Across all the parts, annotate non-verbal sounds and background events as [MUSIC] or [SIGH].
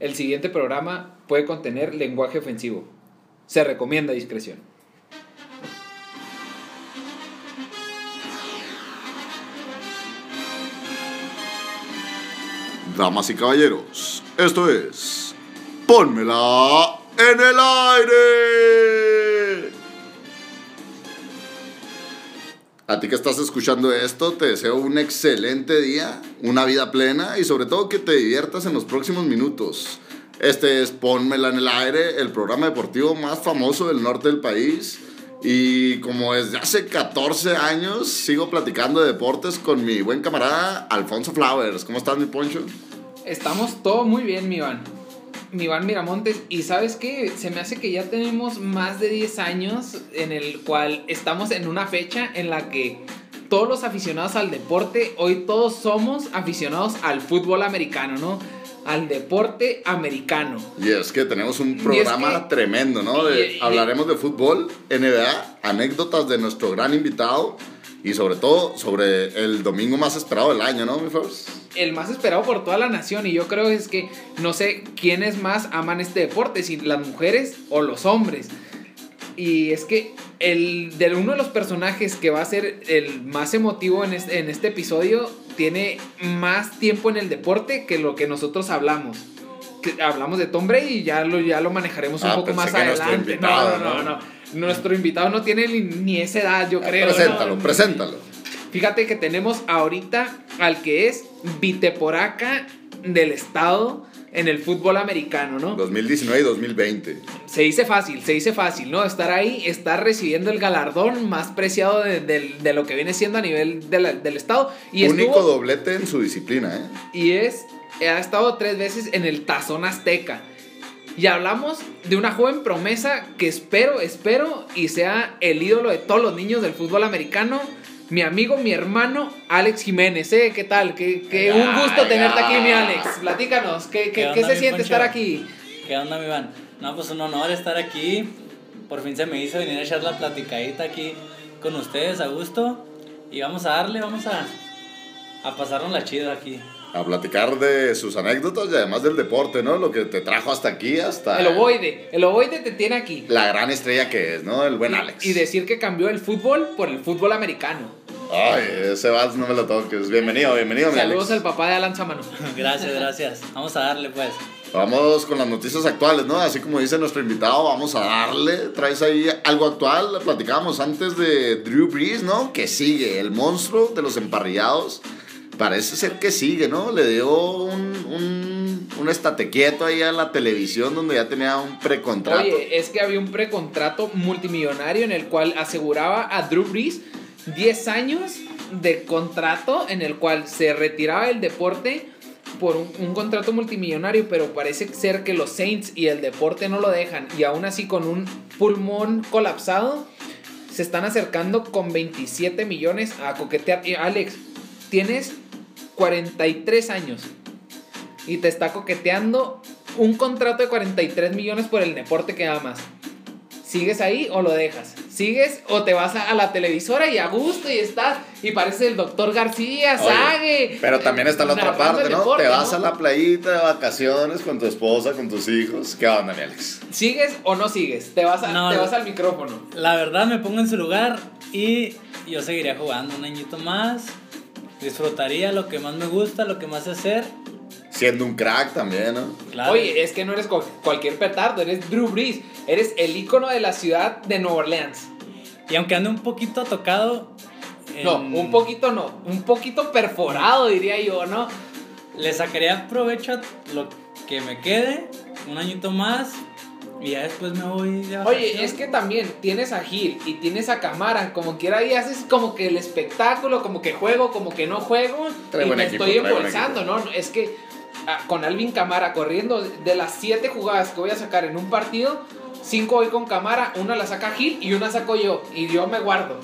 el siguiente programa puede contener lenguaje ofensivo. Se recomienda discreción. Damas y caballeros, esto es Pónmela en el aire. A ti que estás escuchando esto, te deseo un excelente día, una vida plena y sobre todo que te diviertas en los próximos minutos. Este es Pónmela en el aire, el programa deportivo más famoso del norte del país. Y como desde hace 14 años sigo platicando de deportes con mi buen camarada Alfonso Flowers. ¿Cómo estás, mi Poncho? Estamos todo muy bien, mi Iván. Mi Iván Miramontes. Y sabes qué? Se me hace que ya tenemos más de 10 años en el cual estamos en una fecha en la que todos los aficionados al deporte, hoy todos somos aficionados al fútbol americano, ¿no? Al deporte americano. Y es que tenemos un programa que- tremendo, ¿no? De- y- y- hablaremos de fútbol, NBA, anécdotas de nuestro gran invitado y sobre todo sobre el domingo más esperado del año, ¿no, mi Fabs? el más esperado por toda la nación y yo creo es que no sé quiénes más aman este deporte, si las mujeres o los hombres. Y es que el de uno de los personajes que va a ser el más emotivo en este, en este episodio tiene más tiempo en el deporte que lo que nosotros hablamos. Que hablamos de Tom Brady y ya lo, ya lo manejaremos un Ah, poco más adelante. no, no, ¿no? no, no. Nuestro invitado no tiene ni, esa edad, yo creo. ¿no? preséntalo, preséntalo. Fíjate que tenemos ahorita al que es Viteporaca del estado en el fútbol americano, ¿no? 2019 y 2020. Se dice fácil, se dice fácil, ¿no? Estar ahí, estar recibiendo el galardón más preciado de, de- de lo que viene siendo a nivel de la- del estado. Y Único estuvo, doblete en su disciplina, ¿eh? y es, ha estado tres veces en el Tazón Azteca. Y hablamos de una joven promesa que espero, espero y sea el ídolo de todos los niños del fútbol americano. Mi amigo, mi hermano, Alex Jiménez, ¿eh? ¿Qué tal? Qué, qué- un gusto Ay, tenerte aquí, mi. Alex. Platícanos, ¿qué, qué, ¿Qué se siente estar aquí? ¿Qué onda, mi Iván? No, pues un honor estar aquí. Por fin se me hizo venir a echar la platicadita aquí con ustedes a gusto. Y vamos a darle, vamos a, a pasarnos la chida aquí. A platicar de sus anécdotas y además del deporte, ¿no? Lo que te trajo hasta aquí, hasta El ovoide, el ovoide te tiene aquí. la gran estrella que es, ¿no? El buen Alex. Y decir que cambió el fútbol por el fútbol americano. Ay, ese vals no me lo toques. Bienvenido, bienvenido, mi Saludos Alex. al papá de Alan Samano. [LAUGHS] Gracias, gracias. Vamos a darle, pues. Vamos con las noticias actuales, ¿no? Así como dice nuestro invitado, vamos a darle. Traes ahí algo actual. Platicábamos antes de Drew Brees, ¿no? Que sigue, el monstruo de los emparrillados. Parece ser que sigue, ¿no? Le dio un, un, un estate quieto ahí a la televisión donde ya tenía un precontrato. Oye, es que había un precontrato multimillonario en el cual aseguraba a Drew Brees 10 años de contrato en el cual se retiraba del deporte por un, un contrato multimillonario, pero parece ser que los Saints y el deporte no lo dejan y aún así con un pulmón colapsado se están acercando con 27 millones a coquetear. Alex, tienes 43 años y te está coqueteando un contrato de 43 millones por el deporte que amas. ¿Sigues ahí o lo dejas? ¿Sigues o te vas a, a la televisora y a gusto y estás y parece el doctor García, Oye, Sague? Pero también está la otra narrando parte, ¿no? deporte, Te vas ¿no? a la playita de vacaciones con tu esposa, con tus hijos. ¿Qué onda, mi Alex? ¿Sigues o no sigues? Te vas, a- No, te vas al micrófono. La verdad me pongo en su lugar y yo seguiría jugando un añito más. Disfrutaría lo que más me gusta, lo que más sé hacer. Siendo un crack también, ¿no? Claro. Oye, es que no eres cual- cualquier petardo, eres Drew Brees. Eres el ícono de la ciudad de Nueva Orleans. Y aunque ande un poquito tocado. No, en- un poquito no, un poquito perforado diría yo, ¿no? Le sacaría provecho a lo que me quede, un añito más, y ya después me voy de Oye, es que también tienes a Gil y tienes a Camara, como quiera ahí haces como que el espectáculo, como que juego, como que no juego, Trae y me equipo, estoy embolsando, ¿no? Es que ah, con Alvin Camara corriendo de las siete jugadas que voy a sacar en un partido, cinco voy con Camara, una la saca Gil y una saco yo, y yo me guardo.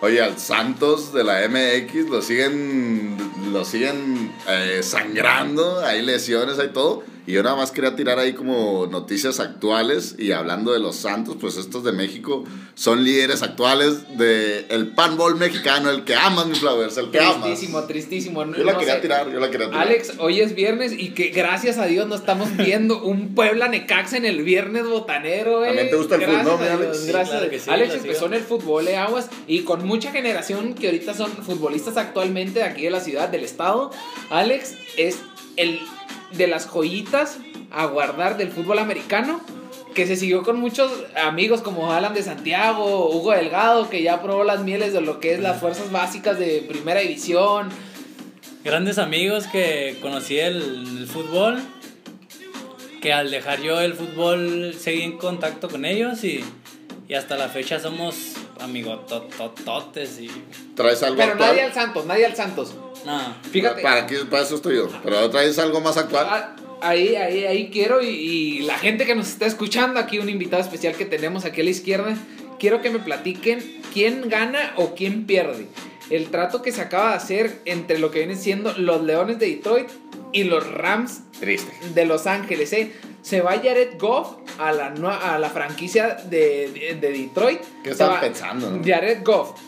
Oye, al Santos de la MX lo siguen, lo siguen eh, sangrando, hay lesiones, hay todo. Y yo nada más quería tirar ahí como noticias actuales y hablando de los Santos, pues estos de México son líderes actuales del el panball mexicano, el que amas, mi Flowers, el que amas. Tristísimo, tristísimo. Yo la No quería sé. tirar, yo la quería tirar. Alex, hoy es viernes y que gracias a Dios no estamos viendo un Puebla Necaxa en el viernes botanero, eh. También te gusta el Gracias fútbol, ¿no, Dios, Alex? Sí, gracias claro sí, Alex empezó sigo. en el fútbol, eh, aguas, y con mucha generación que ahorita son futbolistas actualmente de aquí de la ciudad, del estado. Alex es el de las joyitas a guardar del fútbol americano. Que se siguió con muchos amigos como Alan de Santiago, Hugo Delgado, que ya probó las mieles de lo que es las fuerzas básicas de primera división. Grandes amigos que conocí el, el fútbol, que al dejar yo el fútbol seguí en contacto con ellos y, y hasta la fecha somos amigotototes y... ¿Traes algo Pero actual? nadie al Santos, nadie al Santos. No, Fíjate. Para, qué- para eso estoy yo. Pero traes algo más actual. Ah, Ahí, ahí, ahí quiero y, y la gente que nos está escuchando, aquí un invitado especial que tenemos aquí a la izquierda, quiero que me platiquen quién gana o quién pierde. El trato que se acaba de hacer entre lo que vienen siendo los Leones de Detroit y los Rams Triste. de Los Ángeles. ¿eh? Se va Jared Goff a la, a la franquicia de, de- de Detroit. ¿Qué estaban pensando, no? Jared Goff.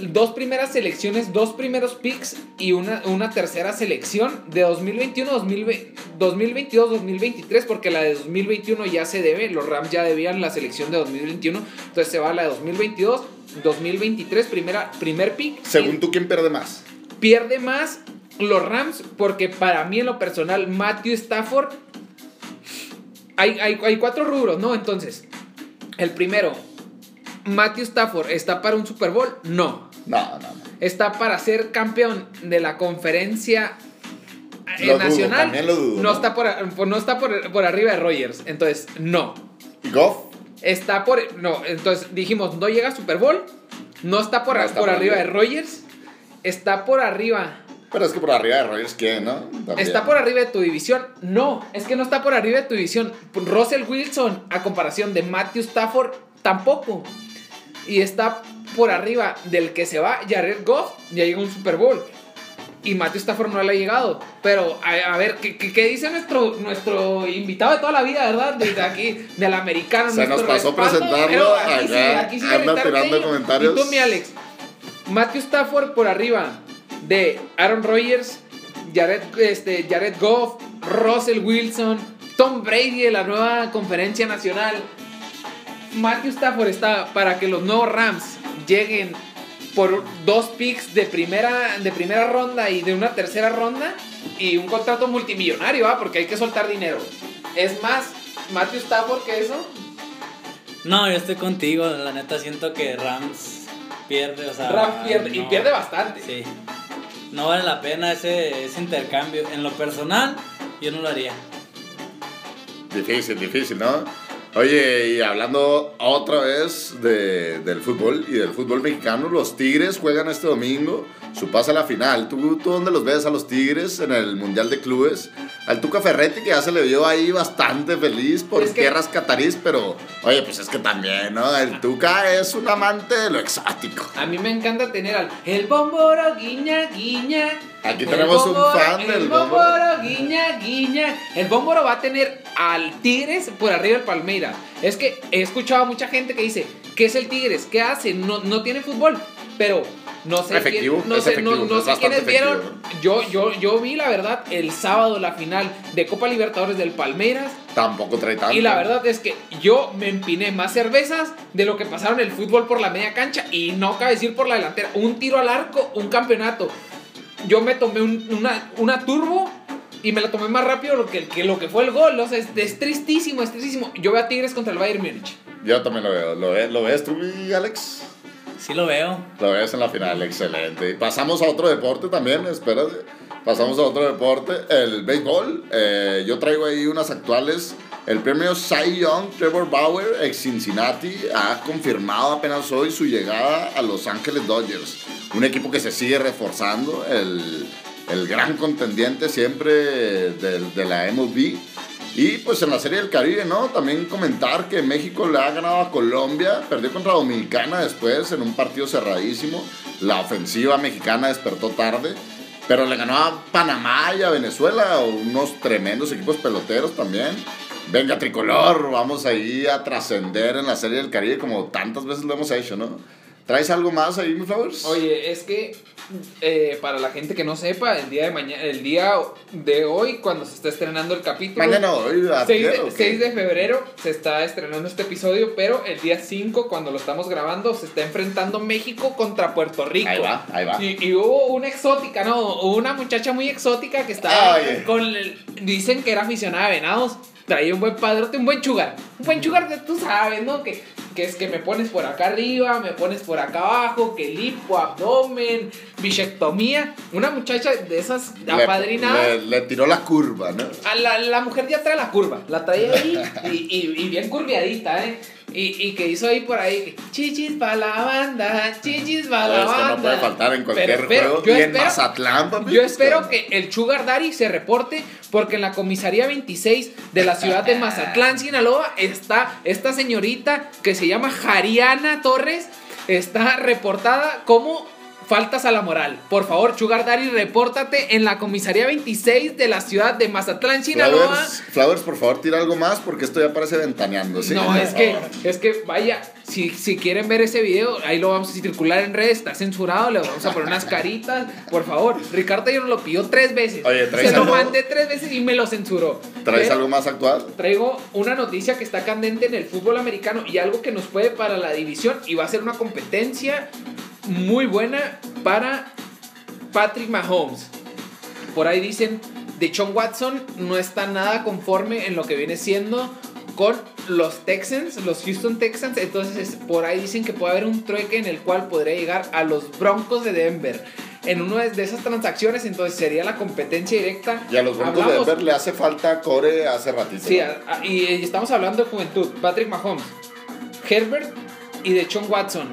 Dos primeras selecciones, dos primeros picks y una, una tercera selección de 2021, 2020 2022, 2023, porque la de 2021 ya se debe, los Rams ya debían la selección de 2021, entonces se va la de 2022, 2023, primera, primer pick. Según tú, ¿quién pierde más? pierde más los Rams porque para mí en lo personal Matthew Stafford hay, hay, hay cuatro rubros, ¿no? Entonces, el primero, Matthew Stafford está para un Super Bowl, no. No, no, no. Está para ser campeón de la conferencia eh, Lo nacional. lo dudo, no, ¿no? está, por, no está por, por arriba de Rogers, entonces no. ¿Y Goff? Está por. No, entonces dijimos, no llega a Super Bowl. No está por, No está por arriba de. Rogers. Está por arriba Pero es que por arriba de Rogers, ¿quién, no? También. ¿Está por arriba de tu división? No, es que no está por arriba de tu división. Russell Wilson, a comparación de Matthew Stafford, tampoco. Y está por arriba del que se va, Jared Goff, ya llegó un Super Bowl. Y Matthew Stafford no le ha llegado. Pero, a, a ver, ¿qué, qué, qué dice nuestro, nuestro invitado de toda la vida, verdad? Desde aquí, del americano. Se nos pasó respaldo. presentarlo, sí, acá aquí sí anda tirando comentarios. Y tú, mi Alex. Matthew Stafford por arriba de Aaron Rodgers, Jared, este, Jared Goff, Russell Wilson, Tom Brady de la nueva conferencia nacional. Matthew Stafford está para que los nuevos Rams lleguen por dos picks de primera, de primera ronda y de una tercera ronda y un contrato multimillonario, ¿va? porque hay que soltar dinero. Es más, Matthew Stafford que eso. no, yo estoy contigo, la neta siento que Rams pierde, o sea... Rams pierde, y pierde bastante. Sí. No vale la pena ese, ese intercambio. En lo personal, yo no lo haría. Difícil, difícil, ¿no? Oye, y hablando otra vez de, del fútbol y del fútbol mexicano, los Tigres juegan este domingo su pase a la final. ¿Tú, ¿Tú dónde los ves a los Tigres en el Mundial de Clubes? Al Tuca Ferretti, que ya se le vio ahí bastante feliz por Es que- tierras catarís, pero oye, pues es que también, ¿no? El Tuca es un amante de lo exótico. A mí me encanta tener al el bomboro guiña guiña. Aquí tenemos un fan el del bomboro. Bómboro. guiña guiña. El bomboro va a tener al Tigres por arriba del Palmeira. Es que he escuchado a mucha gente que dice, ¿qué es el Tigres? ¿Qué hace? No, no tiene fútbol. Pero no sé, Efectivo, quién- no sé, no- efectivo, no sé quiénes vieron. Yo, yo, yo vi la verdad el sábado la final de Copa Libertadores del Palmeiras. Tampoco trae tanto. Y la verdad es que yo me empiné más cervezas de lo que pasaron el fútbol por la media cancha y no cabe decir por la delantera. Un tiro al arco, un campeonato. Yo me tomé un- una, una turbo y me la tomé más rápido lo que, que lo que fue el gol. O sea, es, es tristísimo, es tristísimo. Yo veo a Tigres contra el Bayern Múnich. Yo también lo veo. ¿Lo, ve- ¿Lo ves tú, Alex? Sí lo veo. Lo ves en la final, excelente. Y pasamos a otro deporte también, espérate. Pasamos a otro deporte, el béisbol. Eh, yo traigo ahí unas actuales. El premio Cy Young, Trevor Bauer, ex Cincinnati, ha confirmado apenas hoy su llegada a Los Ángeles Dodgers. Un equipo que se sigue reforzando, el, el gran contendiente siempre de, de la MLB. Y pues en la Serie del Caribe, ¿no? También comentar que México le ha ganado a Colombia, perdió contra Dominicana después en un partido cerradísimo. La ofensiva mexicana despertó tarde. Pero le ganó a Panamá y a Venezuela, unos tremendos equipos peloteros también. Venga, tricolor, vamos ahí a trascender en la Serie del Caribe como tantas veces lo hemos hecho, ¿no? ¿Traes algo más ahí, mi Flowers? Oye, es que eh, para la gente que no sepa, el día de mañana, el día de hoy, cuando se está estrenando el capítulo. Mañana hoy, 6 de, 6 de febrero se está estrenando este episodio, pero el día 5, cuando lo estamos grabando, se está enfrentando México contra Puerto Rico. Ahí va, ahí va. Y, y hubo una exótica, ¿no? Una muchacha muy exótica que estaba con. el- dicen que era aficionada de venados. Traía un buen padrote, un buen chugar. Un buen chugar tú sabes, ¿no? Que, que es que me pones por acá arriba, me pones por acá abajo, que lipo, abdomen, bichectomía. Una muchacha de esas apadrinadas. Le, le tiró la curva, ¿no? A la, la mujer ya trae la curva, la trae ahí [LAUGHS] y, y, y bien curviadita, ¿eh? Y, y que hizo ahí por ahí, chichis para la banda, chichis para la banda. no puede faltar en cualquier Pero espero- juego. yo y en espero- Mazatlán, papi. Yo espero que el Sugar Daddy se reporte porque en la comisaría 26 de la ciudad de Mazatlán, Sinaloa, está esta señorita que se llama Jariana Torres, está reportada como faltas a la moral. Por favor, Sugar Daddy, repórtate en la comisaría 26 de la ciudad de Mazatlán, Sinaloa. Flowers, Flowers, por favor, tira algo más porque esto ya parece ventaneando, ¿sí? No, es que, es que vaya, si, si quieren ver ese video, ahí lo vamos a circular en redes, está censurado, le vamos a poner unas caritas, por favor. Ricardo ya nos lo pidió tres veces. Oye, ¿traes Se lo mandé tres veces y me lo censuró. ¿Traes Pero algo más actual? Traigo una noticia que está candente en el fútbol americano y algo que nos puede para la división y va a ser una competencia muy buena para Patrick Mahomes. Por ahí dicen, de John Watson no está nada conforme en lo que viene siendo con los Texans, los Houston Texans. Entonces, por ahí dicen que puede haber un trueque en el cual podría llegar a los Broncos de Denver. En una de esas transacciones, entonces sería la competencia directa. Y a los Broncos de Denver le hace falta core hace ratito. Sí, ¿no? a- a- y, y estamos hablando de juventud. Patrick Mahomes, Herbert y de John Watson.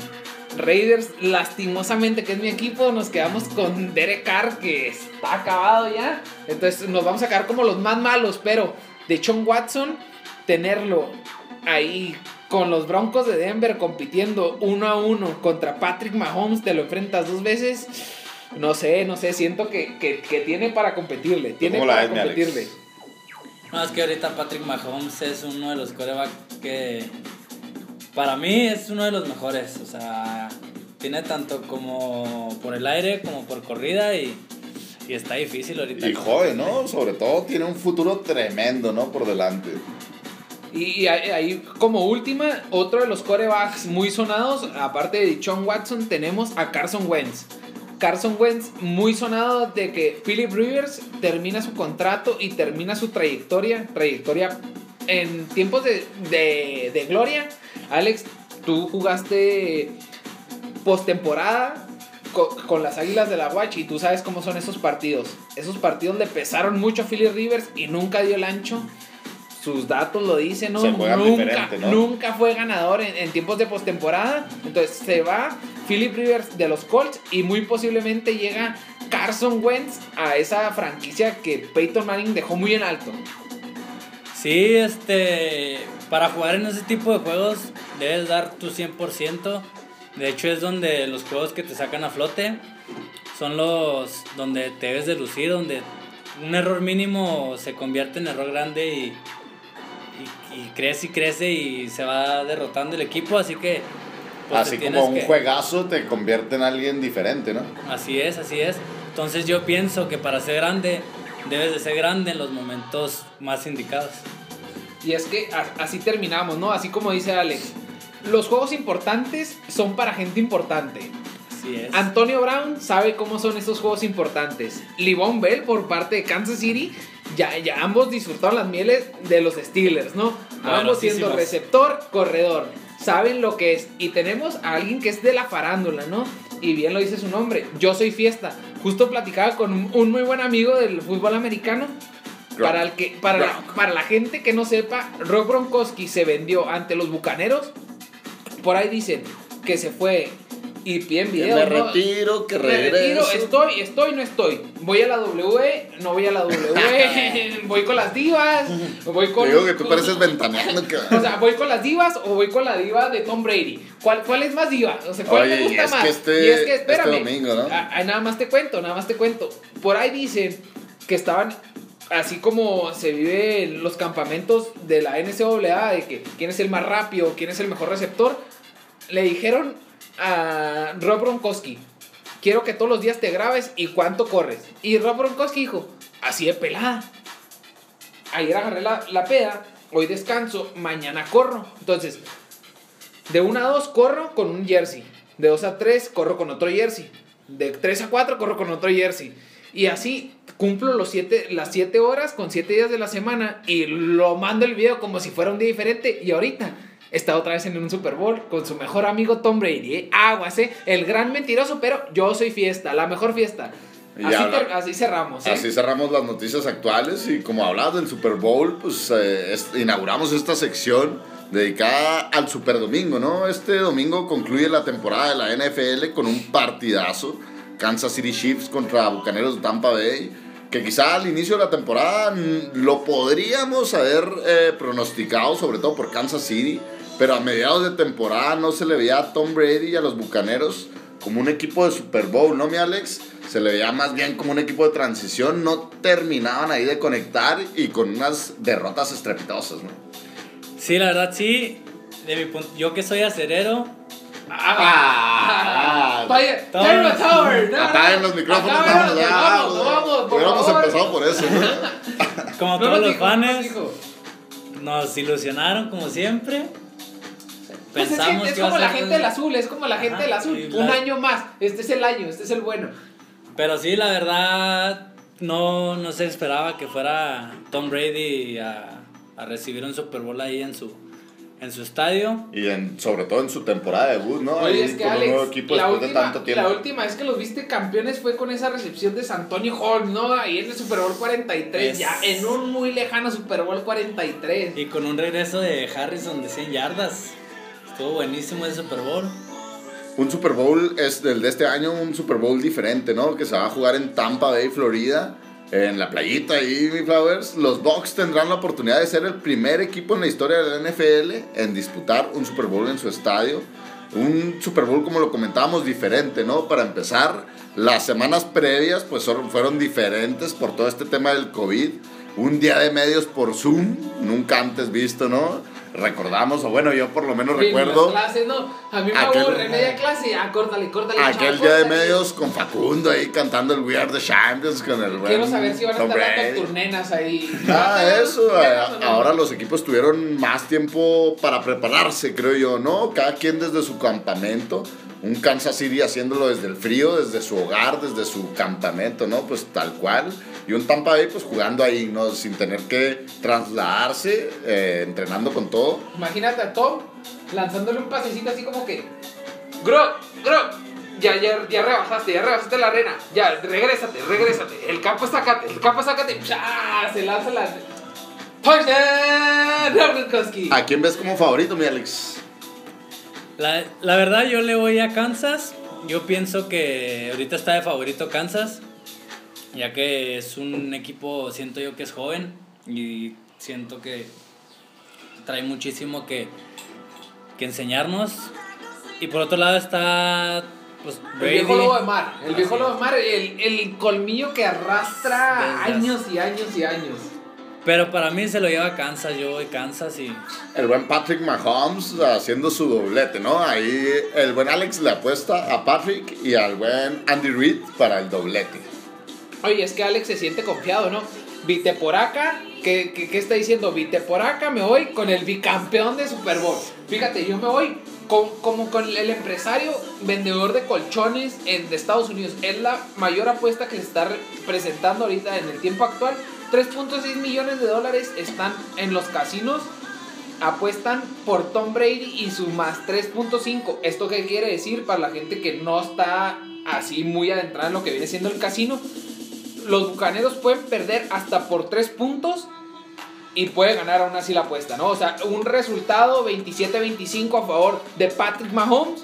Raiders, lastimosamente, que es mi equipo, nos quedamos con Derek Carr, que está acabado ya. Entonces nos vamos a quedar como los más malos, pero de John Watson, tenerlo ahí con los Broncos de Denver compitiendo uno a uno contra Patrick Mahomes, te lo enfrentas dos veces. No sé, no sé, siento que, que- que tiene para competirle. Tiene para mi Alex? competirle. No, es que ahorita Patrick Mahomes es uno de los corebacks que para mí es uno de los mejores. O sea, tiene tanto como por el aire como por corrida y, y está difícil ahorita. Y joven, ¿no? Sobre todo tiene un futuro tremendo, ¿no? Por delante. Y, y ahí, ahí, como última, otro de los corebacks muy sonados, aparte de John Watson, tenemos a Carson Wentz. Carson Wentz muy sonado de que Philip Rivers termina su contrato y termina su trayectoria, trayectoria en tiempos de, de, de gloria. Alex, tú jugaste postemporada co- con, las Águilas de la Watch y tú sabes cómo son esos partidos. Esos partidos le pesaron mucho a Philip Rivers y nunca dio el ancho. Sus datos lo dicen, ¿no? Se juegan nunca, diferente, ¿no? nunca fue ganador en, en tiempos de postemporada. Entonces se va Philip Rivers de los Colts y muy posiblemente llega Carson Wentz a esa franquicia que Peyton Manning dejó muy en alto. Sí, este, para jugar en ese tipo de juegos debes dar tu 100%. De hecho es donde los juegos que te sacan a flote son los donde te debes de lucir, donde un error mínimo se convierte en error grande y, y, y crece y crece y se va derrotando el equipo, así que... pues, Así como un que- juegazo te convierte en alguien diferente, ¿no? Así es, así es. Entonces yo pienso que para ser grande debes de ser grande en los momentos más indicados. Y es que así terminamos, ¿no? Así como dice Alex. Los juegos importantes son para gente importante. Así es. Antonio Brown sabe cómo son estos juegos importantes. Livon Bell por parte de Kansas City, ya, ya ambos disfrutaron las mieles de los Steelers, ¿no? Ambos siendo receptor, corredor. Saben lo que es. Y tenemos a alguien que es de la farándula, ¿no? Y bien lo dice su nombre. Yo soy fiesta. Justo platicaba con un, un muy buen amigo del fútbol americano. Para, el que, para, la, para la gente que no sepa, Rob Gronkowski se vendió ante los Bucaneros. Por ahí dicen que se fue y Que video. me ¿no? retiro, que Me retiro, regreso. estoy, estoy, no estoy. Voy a la W, no voy a la W, [LAUGHS] [LAUGHS] voy con las divas, voy con... Digo que tú con- pareces ventaneando, que... O sea, voy con las divas o voy con la diva de Tom Brady. ¿Cuál, cuál es más diva? O sea, ¿cuál Oye, me y gusta que más? este- y es que, este espérame. domingo, ¿no? Ah, ah, nada más te cuento, nada más te cuento. Por ahí dicen que estaban, así como se vive en los campamentos de la NCAA, de que quién es el más rápido, quién es el mejor receptor, le dijeron a Rob Gronkowski, quiero que todos los días te grabes y cuánto corres. Y Rob Gronkowski dijo, así de pelada. Ayer agarré la, la peda, hoy descanso, mañana corro. Entonces, de 1 a 2 corro con un jersey. De 2 a 3 corro con otro jersey. De 3 a 4 corro con otro jersey. Y así cumplo los siete, las 7 horas con 7 días de la semana y lo mando el video como si fuera un día diferente. Y ahorita está otra vez en un Super Bowl con su mejor amigo Tom Brady. ¿eh? Aguas, ¿eh? El gran mentiroso, pero yo soy fiesta, la mejor fiesta. Así, habla- ter- así cerramos. ¿eh? Así cerramos las noticias actuales y como hablabas del Super Bowl, pues eh, es- inauguramos esta sección dedicada al Super Domingo, ¿no? Este domingo concluye la temporada de la NFL con un partidazo, Kansas City Chiefs contra Bucaneros de Tampa Bay, que quizá al inicio de la temporada lo podríamos haber eh, pronosticado, sobre todo por Kansas City, pero a mediados de temporada no se le veía a Tom Brady y a los Bucaneros como un equipo de Super Bowl, ¿no, mi Alex? Se le veía más bien como un equipo de transición, no terminaban ahí de conectar y con unas derrotas estrepitosas, ¿no? Sí, la verdad sí. De mi punto, yo que soy acerero, Ah, Vaya, Tower. Tower, Apaguen los micrófonos, vamos, vamos, por Hubiéramos favor. empezado por eso, ¿no? [LAUGHS] como todos los fans, nos ilusionaron como siempre. Pues es, Pensamos que es que a como la gente del azul, es como la gente Ajá, del azul. Un la- año más, este es el año, este es el bueno. Pero sí, la verdad, no, no se esperaba que fuera Tom Brady a, a recibir un Super Bowl ahí en su, en su estadio. Y en, sobre todo en su temporada de debut, ¿no? Oye, Ahí es que con un nuevo equipo la después de última, tanto tiempo. la última vez que los viste campeones fue con esa recepción de San Antonio Holmes, ¿no? Ahí en el Super Bowl 43, Es- ya en un muy lejano Super Bowl 43. Y con un regreso de Harrison de 100 yardas. Estuvo buenísimo ese Super Bowl. Un Super Bowl es del de este año, un Super Bowl diferente, ¿no? Que se va a jugar en Tampa Bay, Florida, en la playita ahí, mi Flowers. Los Bucks tendrán la oportunidad de ser el primer equipo en la historia de la NFL en disputar un Super Bowl en su estadio. Un Super Bowl, como lo comentábamos, diferente, ¿no? Para empezar, las semanas previas pues fueron diferentes por todo este tema del COVID. Un día de medios por Zoom, nunca antes visto, ¿no? Recordamos, o bueno, yo por lo menos recuerdo... clases, no, a mí me Aquel- aburre media clase, ah, córtale, córtale. Aquel chavo, día de medios con Facundo ahí cantando el We Are the Champions con el Quiero saber si van a estar nocturnenas ahí. Ah, eso. ¿Van a eh, Ahora los equipos tuvieron más tiempo para prepararse, creo yo, ¿no? Cada quien desde su campamento. Un Kansas City haciéndolo desde el frío, desde su hogar, desde su campamento, ¿no? Pues tal cual. Y un Tampa Bay, pues jugando ahí, ¿no? Sin tener que trasladarse, eh, entrenando con todo. Imagínate a Tom lanzándole un pasecito así como que. Gro, Gro, ya, ya, ya rebasaste, ya rebasaste la arena. Ya, regrésate, regrésate. El campo acá, el campo acá. ¡Psha! Se lanza la. ¡Touchdown! ¿A quién ves como favorito, mi Alex? La, la verdad, yo le voy a Kansas. Yo pienso que ahorita está de favorito Kansas, ya que es un equipo, siento yo que es joven y siento que trae muchísimo que, que enseñarnos. Y por otro lado está pues, El viejo lobo de mar. El viejo Así lobo de mar, el, el colmillo que arrastra Desde años y años y años. Pero para mí se lo lleva Kansas, yo voy Kansas y... El buen Patrick Mahomes haciendo su doblete, ¿no? Ahí el buen Alex le apuesta a Patrick y al buen Andy Reid para el doblete. Oye, es que Alex se siente confiado, ¿no? Vite por acá, ¿qué, qué, qué está diciendo? Vite por acá, me voy con el bicampeón de Super Bowl. Fíjate, yo me voy con, como con el empresario vendedor de colchones en, de Estados Unidos. Es la mayor apuesta que se está re- presentando ahorita en el tiempo actual. 3.6 millones de dólares están en los casinos. Apuestan por Tom Brady y su más 3.5. ¿Esto qué quiere decir para la gente que no está así muy adentrada en lo que viene siendo el casino? Los bucaneros pueden perder hasta por 3 puntos y puede ganar aún así la apuesta, ¿no? O sea, un resultado 27-25 a favor de Patrick Mahomes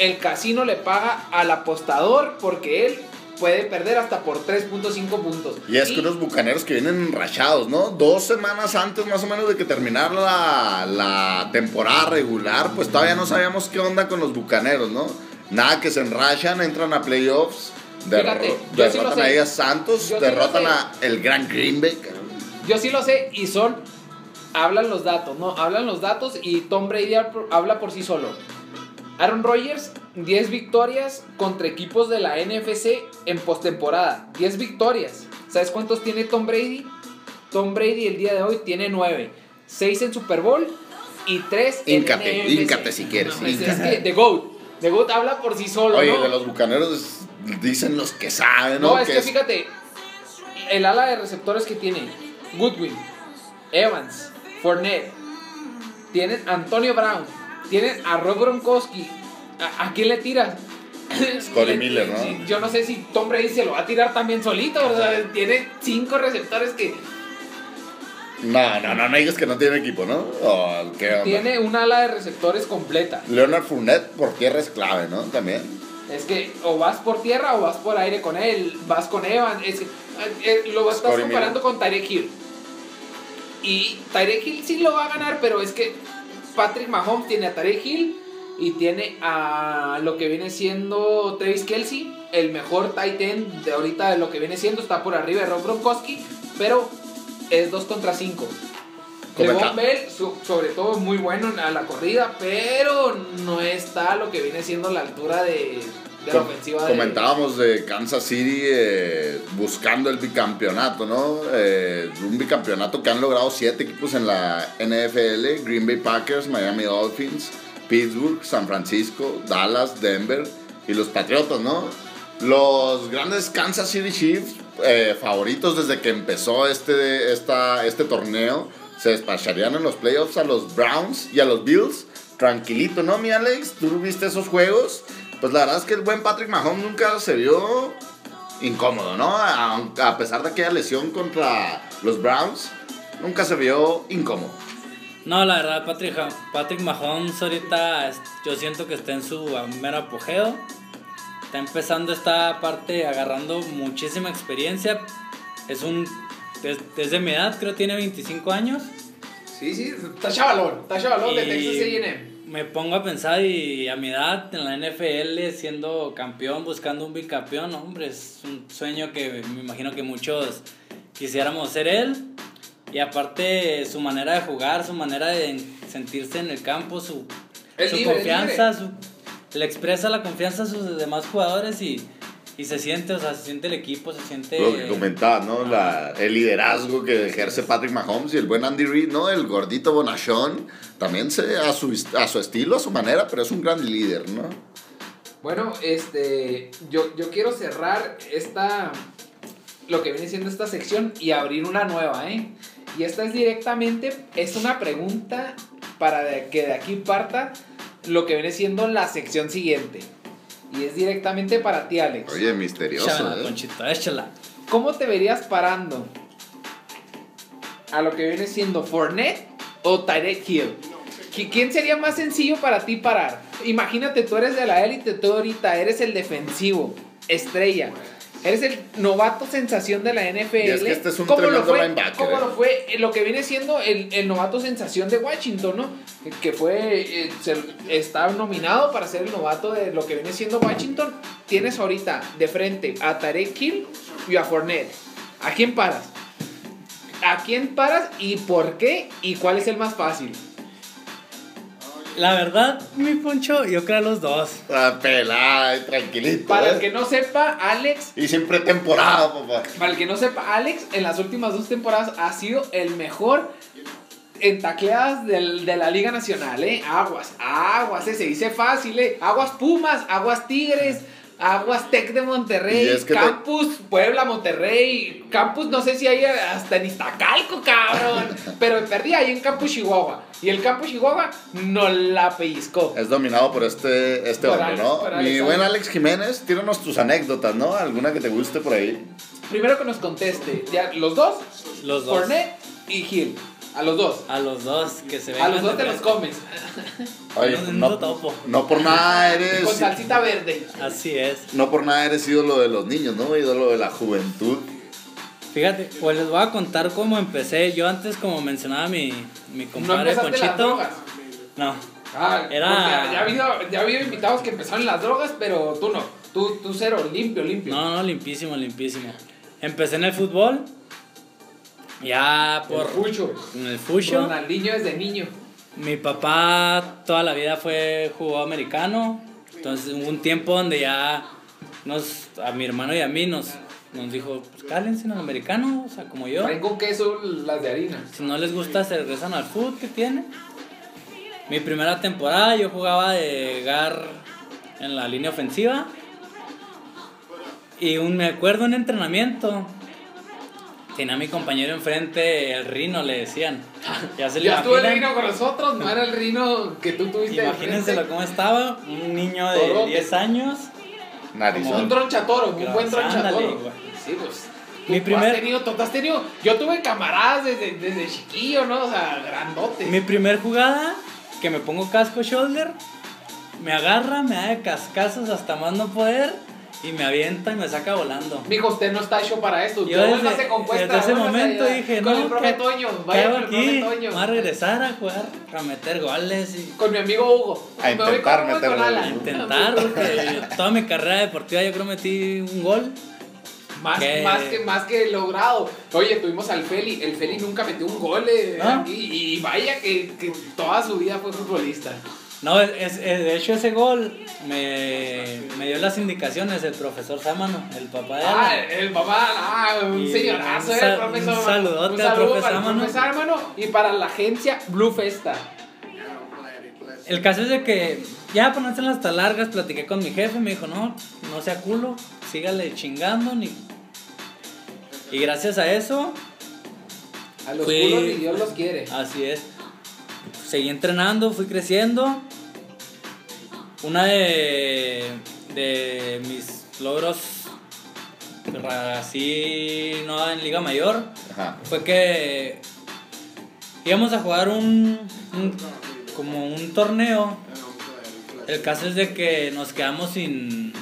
el casino le paga al apostador porque él puede perder hasta por 3.5 puntos. Y es que unos bucaneros que vienen rachados, ¿no? Dos semanas antes más o menos de que terminara la, la temporada regular, pues todavía no sabíamos qué onda con los bucaneros, ¿no? Nada que se enrachan, entran a playoffs, derro- Fíjate, sí derrotan a Santos, Yo sí lo derrotan sé. a el Gran Green Bay. Yo sí lo sé y son. Hablan los datos, ¿no? Hablan los datos y Tom Brady hab- habla por sí solo. Aaron Rodgers, 10 victorias contra equipos de la NFC en postemporada. 10 victorias. ¿Sabes cuántos tiene Tom Brady? Tom Brady el día de hoy tiene 9. 6 en Super Bowl y 3 en Híncate, NFC. híncate si quieres, No, es, que The GOAT. The GOAT habla por sí solo, Oye, ¿no? de los bucaneros dicen los que saben, ¿no? No, es que es- fíjate, el ala de receptores que tiene Goodwin, Evans, Fournette, tienen Antonio Brown, tienen a Rob Gronkowski. ¿A, a quién le tiras? Scotty Miller, ¿no? Yo no sé si Tom Brady se lo va a tirar también solito. O sea, tiene cinco receptores que No, no, no, no digas que no tiene equipo, ¿no? O, ¿qué onda? tiene un ala de receptores completa. Leonard Fournette por tierra es clave, ¿no? También. Es que o vas por tierra o vas por aire con él, vas con Evan. Es que, eh, lo estás comparando con Tyreek Hill. Y Tyreek Hill sí lo va a ganar, pero es que Patrick Mahomes tiene a Tyreek Hill y tiene a lo que viene siendo Travis Kelsey, el mejor tight end de ahorita de lo que viene siendo, está por arriba de Rob Gronkowski, pero es 2 contra 5. Comenta- Le'Veon Bell, so- sobre todo, muy bueno a la corrida, pero no está a lo que viene siendo la altura de, de la ofensiva Comentábamos de Kansas City eh, buscando el bicampeonato, ¿no? Eh, un bicampeonato que han logrado siete equipos en la NFL: Green Bay Packers, Miami Dolphins, Pittsburgh, San Francisco, Dallas, Denver y los Patriotas, ¿no? Los grandes Kansas City Chiefs, eh, favoritos desde que empezó este, esta, este torneo, se despacharían en los playoffs a los Browns y a los Bills. Tranquilito, ¿no, mi Alex? ¿Tú viste esos juegos? Pues la verdad es que el buen Patrick Mahomes nunca se vio incómodo, ¿no? A, a pesar de aquella lesión contra los Browns, nunca se vio incómodo. No, la verdad, Patrick, Patrick Mahomes ahorita yo siento que está en su mero apogeo. Está empezando esta parte agarrando muchísima experiencia. Es un. Es, es de mi edad, creo tiene 25 años. Sí, sí, está chavalón, está chavalón de Texas Y A&M. Me pongo a pensar y a mi edad en la NFL siendo campeón, buscando un bicampeón, hombre, es un sueño que me imagino que muchos quisiéramos ser él. Y aparte su manera de jugar, su manera de sentirse en el campo, su, su libre, confianza, su, le expresa la confianza a sus demás jugadores y, y se siente, o sea, se siente el equipo, se siente... Lo que comentaba, ¿no? La- el liderazgo que ejerce Patrick Mahomes y el buen Andy Reid, ¿no? El gordito bonachón, también se, a, su, a su estilo, a su manera, pero es un gran líder, ¿no? Bueno, este, yo, yo quiero cerrar esta, lo que viene siendo esta sección y abrir una nueva, ¿eh? Y esta es directamente, es una pregunta para que de aquí parta lo que viene siendo la sección siguiente. Y es directamente para ti, Alex. Oye, misterioso, Échala, ¿eh? Ponchito, échala. ¿Cómo te verías parando a lo que viene siendo Fournette o Tyreek Hill? ¿Qui- ¿Quién sería más sencillo para ti parar? Imagínate, tú eres de la élite, tú ahorita eres el defensivo, estrella. Eres el novato sensación de la NFL. Y es que este es un ¿Cómo lo fue, ¿Cómo ¿eh? lo fue eh, lo que viene siendo el, el novato sensación de Washington, ¿no? Que- Que fue, eh, se- está nominado para ser el novato de lo que viene siendo Washington. Tienes ahorita de frente a Tarek Hill y a Fournette. ¿A quién paras? ¿A quién paras y por qué? ¿Y cuál es el más fácil? La verdad, mi Poncho, yo creo a los dos. Ah, pelada, tranquilito. Para ¿eh? el que no sepa, Alex Y siempre temporada, papá. Para el que no sepa, Alex en las últimas dos temporadas ha sido el mejor en tacleadas del- de la Liga Nacional, ¿eh? Aguas, aguas, eh, se dice fácil, ¿eh? Aguas Pumas, aguas Tigres, aguas Tec de Monterrey, Y es que te- Campus Puebla, Monterrey, Campus no sé si hay hasta en Iztacalco, cabrón, pero perdí ahí en Campus Chihuahua. Y el Campus Chihuahua no la pellizcó. Es dominado por este, este Por hombre, Alex, ¿no? Mi Alex, buen Alex. Jiménez, tíranos tus anécdotas, ¿no? Alguna que te guste por ahí. Primero que nos conteste, ya, los dos, Los dos. Fournette y Hill. A los dos. A los dos, que se A vengan los dos te los comes. Oye, No, no, no topo. no por nada eres. Con salsita verde. Así es. No por nada eres ídolo de los niños, ¿no? Ídolo de la juventud. Fíjate, pues les voy a contar cómo empecé. Yo antes, como mencionaba mi, mi No compadre empezaste las Ponchito. drogas. No, Ah, Era- Ya ha, habido, ya ha habido invitados que empezaron en las drogas, pero tú no. Tú, tú cero, limpio, limpio. no, no, limpísimo, limpísimo. Empecé en el fútbol. Ya por. Por Fucho. En el fucho. Ronaldinho desde niño. Mi papá toda la vida fue jugador americano. Entonces hubo un tiempo donde ya nos, a mi hermano y a mí nos, nos dijo, pues cálense en el americano, o sea, como yo. Traen con queso las de harina. Si no les gusta, se regresan al fútbol que tienen. Mi primera temporada yo jugaba de gar en la línea ofensiva. Y un, me acuerdo un entrenamiento. Tenía a mi compañero enfrente, el Rino le decían. [LAUGHS] Ya se le Ya estuvo el. Rino con nosotros, no era el Rino que tú tuviste. Imagínenselo cómo estaba, un niño de Torote. 10 años. Un tronchatoro, un buen tronchatoro. Sí, pues. Tú, Mi tú primer- has tenido, tú has tenido, yo tuve camaradas desde, desde chiquillo, ¿no? O sea, grandotes. Mi primer jugada, que me pongo casco shoulder, me agarra, me da de cascazos hasta más no poder y me avienta y me saca volando. Mijo, usted no está hecho para esto. Yo desde, con cuesta, desde ese momento allá. dije, Con no, el profe ¿qué- Toño, ¿qué vaya con el profe Toño. Voy a regresar a jugar, a meter goles y Con mi amigo Hugo. A intentar meter goles. Alan. intentar, porque toda mi carrera deportiva yo creo metí un gol. Más, ¿Qué? más, que, más que logrado. Oye, tuvimos al Feli. El Feli nunca metió un gol eh, ¿Ah? aquí. Y vaya que, que toda su vida fue futbolista. No, es, es- de hecho ese gol me, me dio las indicaciones el profesor Sámano, el papá de Ah, Alan. el papá, ah, un Y señorazo, un eh, el profesor. un saludote Un al saludo profe para el Sámano. y para la agencia Blue Festa. El caso es de que ya para no tan largas, platiqué con mi jefe, me dijo, no, no sea culo, sígale chingando. Ni... Y gracias a eso, A los Fui- culos ni Dios los quiere. así es, seguí entrenando, fui creciendo. Una de, de mis logros, así no en Liga Mayor, Ajá. fue que íbamos a jugar un, un- como un torneo. El caso es de que nos quedamos sin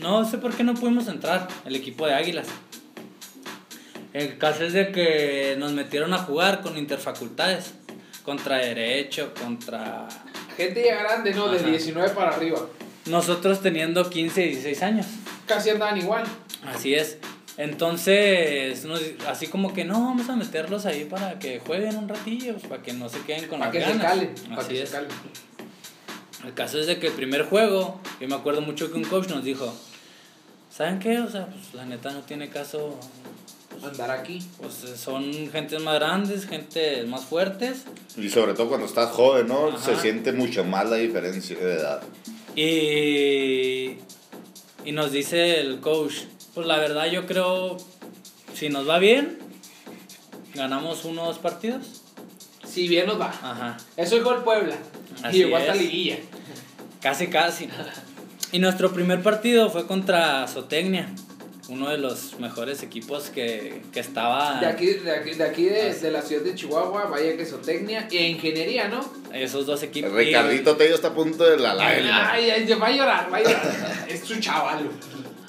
no sé por qué no pudimos entrar el equipo de Águilas. El caso es de que nos metieron a jugar con interfacultades, contra derecho, contra Gente ya grande, ¿no? De Ajá. 19 para arriba. nosotros teniendo 15 y 16 años. Casi andaban igual. Así es. Entonces, nos- así como que no, vamos a meterlos ahí para que jueguen un ratillo, pues, para que no se queden con Para las que se calen. Para que es. se calen. El caso es de que el primer juego, yo me acuerdo mucho que un coach nos dijo, ¿saben qué? O sea, pues la neta no tiene caso, Andar aquí. pues son gentes más grandes, gente más fuertes. Y sobre todo cuando estás joven, ¿no? Ajá. Se siente mucho más la diferencia de edad. Y, y nos dice el coach, pues la verdad yo creo, si nos va bien, ganamos uno o dos partidos. Si bien nos va. Ajá, Eso dijo el Puebla. Así y llegó hasta es. liguilla. casi casi. Y nuestro primer partido fue contra Sotecnia, uno de los mejores equipos que, que estaba... De aquí, de aquí, de, aquí de, de la ciudad de Chihuahua, vaya que zootecnia e ingeniería, ¿no? Esos dos equipos. Ricardito Tello está a punto de la lágrima. Ay, ay, va a llorar, va a llorar. es su chaval.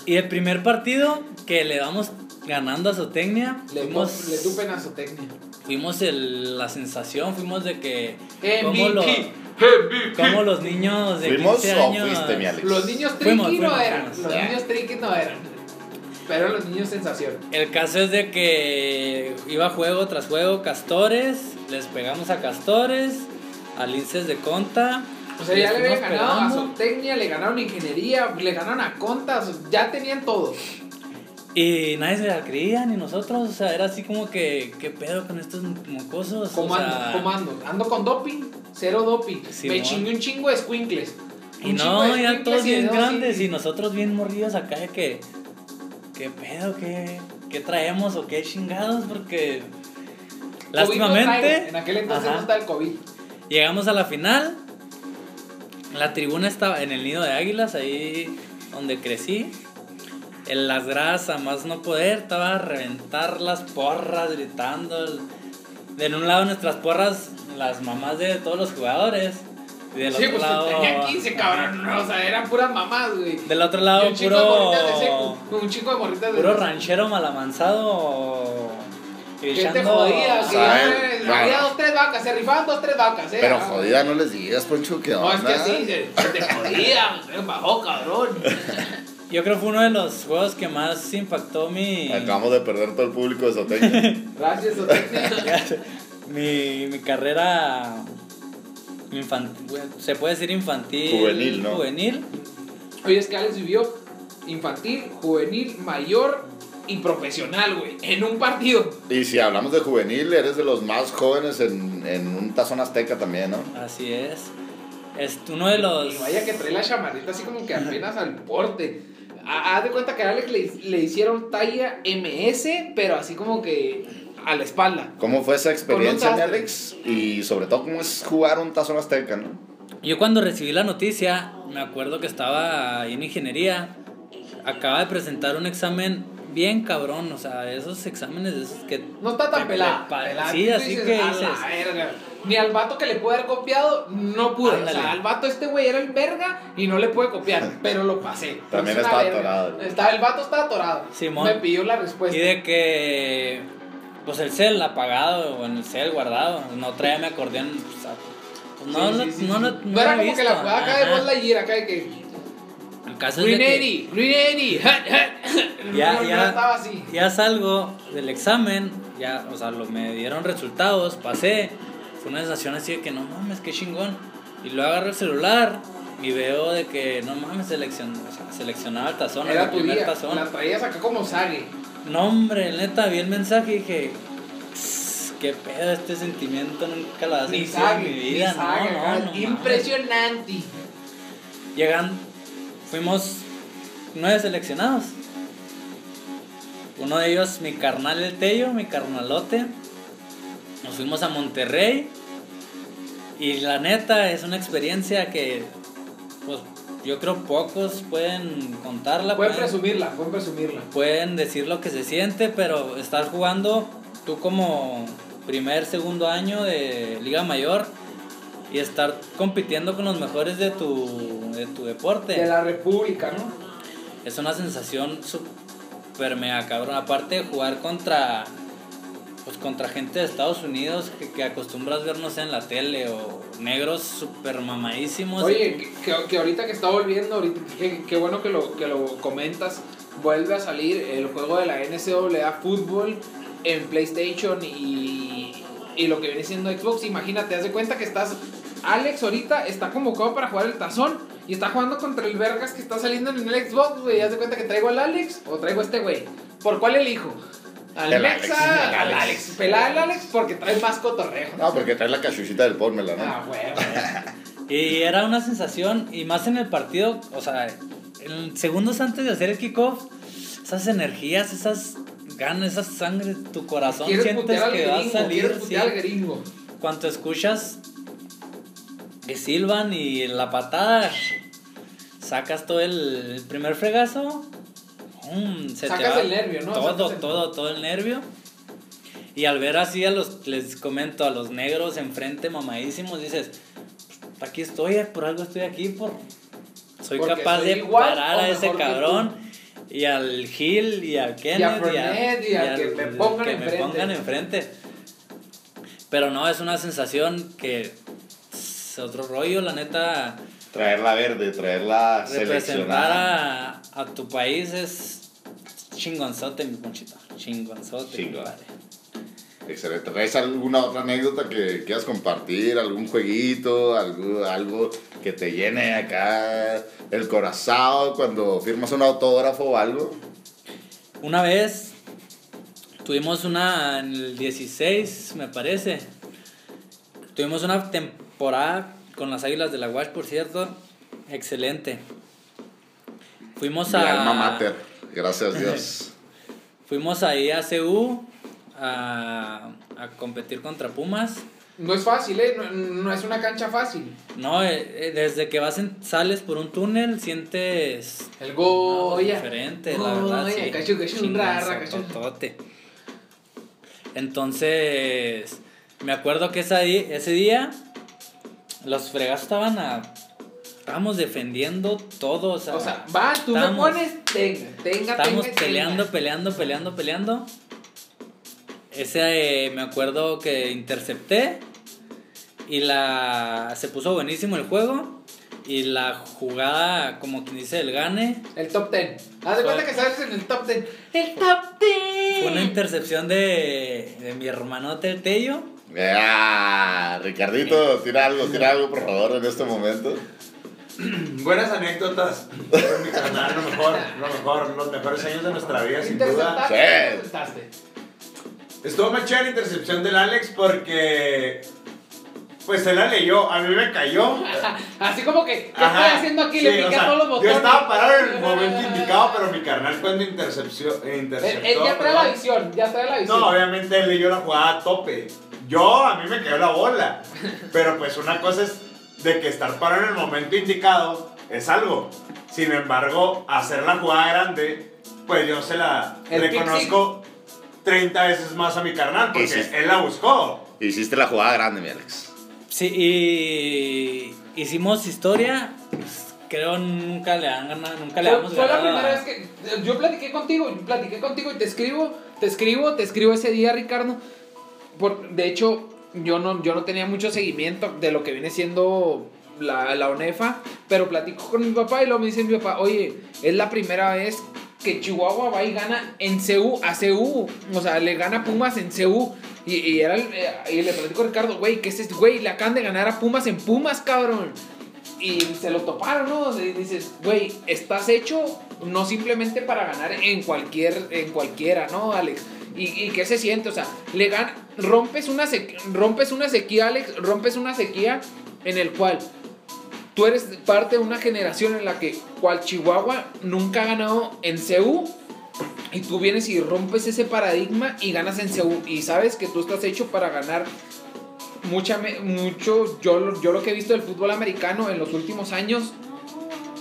Y el primer partido que le vamos ganando a Sotecnia, Le, fuimos, le tupen a zootecnia. fuimos el, la sensación, fuimos de que... Cómo lo-. Como los niños de ¿Fuimos 15 o años. fuiste, mi Alex? Los niños triqui no eran. fuimos. Los niños triqui no eran. Pero los niños sensación. El caso es de que iba juego tras juego Castores, les pegamos a Castores, a Linces de Conta. O sea, ya le habían ganado a pegando, zootecnia, le ganaron a ingeniería, le ganaron a contas, ya tenían todo. Y nadie se la creía, ni nosotros. O sea, era así como que, ¿qué pedo con estos mocosos? ¿Cómo o ando? sea, ¿Cómo ando? Ando con doping, cero doping. Me Simón. chingué un chingo de squinkles. Y no, squinkles todos bien grandes y- y nosotros bien morridos acá de que, ¿qué pedo? ¿Qué, qué traemos o qué chingados? Porque no lástimamente En aquel entonces Ajá. no está el COVID. llegamos a la final. La tribuna estaba en el nido de águilas, ahí donde crecí. En las gradas a más no poder, estaba a reventar las porras gritando. De un lado nuestras porras, las mamás de todos los jugadores. Y del Sí, otro pues lado. tenía 15, cabrón. no, o sea, eran puras mamás, güey. Del otro lado, un chico de morritas de puro. seco. Un chico de morritas de Puro seco. ranchero malamanzado. Que te jodía, que ya- había dos, tres vacas, se rifaban dos, tres vacas, eh. Pero Ah, jodida no les digas, Poncho, que No, es que sí, se, se te jodían, [LAUGHS] se bajó, cabrón. [LAUGHS] Yo creo que fue uno de los juegos que más impactó mi. Acabamos de perder todo el público de Soteña. Gracias, Otecnia. [LAUGHS] mi, mi carrera infantil, se puede decir infantil, Juvenil, ¿no? Juvenil. Oye, es que Alex vivió infantil, juvenil, mayor y profesional, güey, en un partido. y si hablamos de juvenil, eres de los más jóvenes en, en un tazón azteca también, ¿no? Así es. Es uno de los. Y vaya que trae la chamarrita así como que apenas al porte. Ha- Haz de cuenta que a Alex le, le hicieron talla MS, pero así como que a la espalda. ¿Cómo fue esa experiencia, mi Alex? Y sobre todo, ¿cómo es jugar un tazón azteca, no? Yo cuando recibí la noticia, me acuerdo que estaba ahí en ingeniería. Acaba de presentar un examen bien cabrón, o sea, esos exámenes esos que. No está tan pelada. Sí, así dices, que "A dices. la verga". Ni al vato que le puede haber copiado, no pude. Ándale. O sea, al vato este güey era el verga y no le puede copiar, [LAUGHS] pero lo pasé. También estaba atorado. Está, el vato estaba atorado. Simón. Me pidió la respuesta. Y de que. Pues el cel apagado o en el cel guardado, no traía mi acordeón. sea, pues no, Sí, sí, no, lo- No no era como que visto. la jugada acá de. Buzz Lightyear, acá de que. El caso es de Green que 80, Green 80. ya, no, no ya, estaba así. ya salgo del examen, ya, o sea, lo, me dieron resultados, pasé. Fue una sensación así de que no mames, qué chingón. Y luego agarro el celular y veo de que no mames, seleccion, o sea, seleccionaba el tazón, era el tu primer día. tazón. La traías acá como sague. No, hombre, neta, vi el mensaje y dije, "Tss, qué pedo, este sentimiento nunca lo has sentido en mi vida. no, no, no. Impresionante. Llegan, fuimos nueve seleccionados. Uno de ellos, mi carnal el Tello, mi carnalote. Nos fuimos a Monterrey. Y la neta es una experiencia que, pues, yo creo pocos pueden contarla. Pueden pueden- presumirla, pueden presumirla. pueden decir lo que se siente, pero estar jugando tú como primer, segundo año de Liga Mayor y estar compitiendo con los mejores de tu, de tu deporte. De la República, ¿no? Es una sensación súper mega cabrón. Aparte de jugar contra pues contra gente de Estados Unidos que, que acostumbras ver, no sé, en la tele o negros súper mamadísimos. Oye, que, que- que ahorita que está volviendo, ahorita, que- qué bueno que lo, que lo comentas, vuelve a salir el juego de la NCAA Fútbol en PlayStation y, y lo que viene siendo Xbox. Imagínate, haz de cuenta que estás, Alex ahorita está convocado para jugar el tazón y está jugando contra el Vergas que está saliendo en el Xbox, güey. Haz de cuenta que traigo al Alex o traigo a este güey. ¿Por cuál elijo? Al El Mexa, Alex, al Alex. Alex. Pelá al Alex porque trae más cotorreo. No, porque trae la cachuchita del Pónmela, ¿no? Ah, güey. [LAUGHS] Y era una sensación, y más en el partido, o sea, en segundos antes de hacer el kickoff, esas energías, esas ganas, esa sangre, tu corazón ¿Quieres sientes que va a gringo? salir. ¿Quieres sí. al gringo? Cuando escuchas que silban y la patada, sacas todo el, el primer fregazo, ¡pum! se te Sacas va el nervio, ¿no? Todo, Sacas el- todo, todo el nervio. Y al ver así a los, les comento, a los negros enfrente mamadísimos, dices, aquí estoy, por algo estoy aquí, por soy Porque capaz soy de igual parar a ese cabrón. Y al Gil y al Kenneth Fernet y al que me pongan que me enfrente. pongan enfrente. Pero no, es una sensación que es otro rollo, la neta. Traerla verde, traerla Representar seleccionada. a, a tu país es chingonzote, mi ponchito. Chingonzote, Chingón. Excelente. ¿Traes alguna otra anécdota que quieras compartir? ¿Algún jueguito? Algo, algo que te llene acá el corazón cuando firmas un autógrafo o algo? Una vez tuvimos una en el 16, me parece. Tuvimos una temporada con las Águilas de la Wash, por cierto. Excelente. Fuimos Mi a. alma mater. Gracias a [LAUGHS] Dios. Fuimos ahí a CU a, a competir contra Pumas. No es fácil, ¿eh? No, no es una cancha fácil. No, eh, eh, desde que vas en- sales por un túnel sientes El no, Goya. diferente, la verdad. Goya, Sí. rara. Entonces, Me acuerdo que esa di- ese día los fregazos estaban a. Estábamos defendiendo todo. O sea, O sea, va, tú me estábamos- pones, tenga, tenga, Estábamos tenga, peleando, tenga. peleando, peleando, peleando. Ese eh, me acuerdo que intercepté. Y la. Se puso buenísimo el juego. Y la jugada, como quien dice, el gane. El top 10. Haz de cuenta que sales en el top 10. El top 10. Fue una intercepción de, de mi hermanote el Tello. Ya, Ricardito, tira algo, tira algo, por favor, en este momento. [CLEARS THROAT] Buenas anécdotas. [LAUGHS] Mi carnal, lo mejor, lo mejor, los mejores años de nuestra vida, sin duda. Sí. Estuvo más chévere la intercepción del Alex porque. Pues él la leyó, a mí me cayó. [LAUGHS] Así como que, ¿qué Ajá, estoy haciendo aquí? Le sí, piqué o sea, todos los botones. Yo estaba parado en el momento [LAUGHS] indicado, pero mi carnal cuando intercepció, interceptó. Él, él ya trae la visión, ya trae la visión. No, obviamente él leyó la jugada a tope. Yo, a mí me cayó la bola. Pero pues una cosa es de que estar parado en el momento indicado es algo. Sin embargo, hacer la jugada grande, pues yo se la El reconozco 30 veces más a mi carnal, porque sí. él la buscó. Hiciste la jugada grande, mi Alex. Sí, y hicimos historia. pues, creo nunca le han ganado, nunca le hemos fue la primera vez que yo platiqué contigo, yo platiqué contigo y te escribo, te escribo, te escribo ese día, Ricardo. Por, de hecho, yo no, yo no tenía mucho seguimiento de lo que viene siendo la, la ONEFA, pero platico con mi papá y luego me dice mi papá, oye, es la primera vez que Chihuahua va y gana en CU, a CU, o sea, le gana Pumas en CU. Y, y, era eh, y le platico a Ricardo, güey, ¿qué es este? Güey, le acaban de ganar a Pumas en Pumas, cabrón. Y se lo toparon, ¿no? Y dices, güey, estás hecho no simplemente para ganar en cualquier, en cualquiera, ¿no, Alex? ¿Y, y qué se siente? O sea, le gan rompes, una sequía, rompes una sequía, Alex, rompes una sequía en el cual tú eres parte de una generación en la que cual Chihuahua nunca ha ganado en CU y tú vienes y rompes ese paradigma y ganas en CU y sabes que tú estás hecho para ganar mucha, mucho, yo, yo lo que he visto del fútbol americano en los últimos años,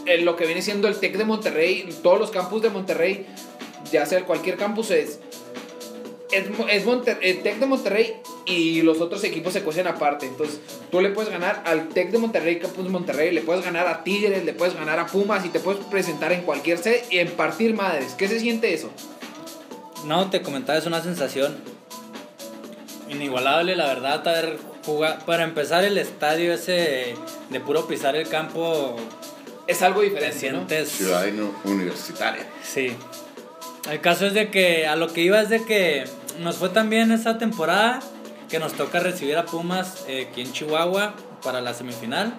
en lo que viene siendo el TEC de Monterrey, todos los campus de Monterrey, ya sea cualquier campus es, es, es Monter- el TEC de Monterrey y los otros equipos se cuecen aparte. Entonces, tú le puedes ganar al TEC de Monterrey, Campus de Monterrey, le puedes ganar a Tigres, le puedes ganar a Pumas y te puedes presentar en cualquier sede y en partir madres. ¿Qué se siente eso? No, te comentaba, es una sensación inigualable, la verdad, haber jugado. Para empezar, el estadio ese de puro pisar el campo, Es algo te diferente, ¿no? sientes. Ciudad inu- universitaria. Sí. El caso es de que a lo que iba es de que nos fue también esa temporada que nos toca recibir a Pumas eh, aquí en Chihuahua para la semifinal.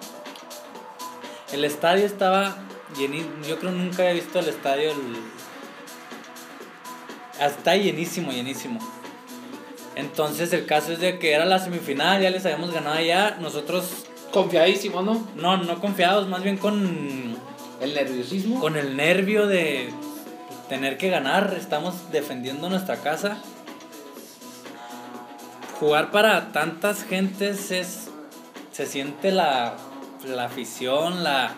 El estadio estaba llenísimo. Yo creo nunca he visto el estadio. el- Está llenísimo, llenísimo. Entonces el caso es de que era la semifinal, ya les habíamos ganado allá. Nosotros, Confiadísimo, ¿no? no, no confiados, más bien con El nerviosismo. con el nervio de tener que ganar, estamos defendiendo nuestra casa. Jugar para tantas gentes es se siente la, la afición, la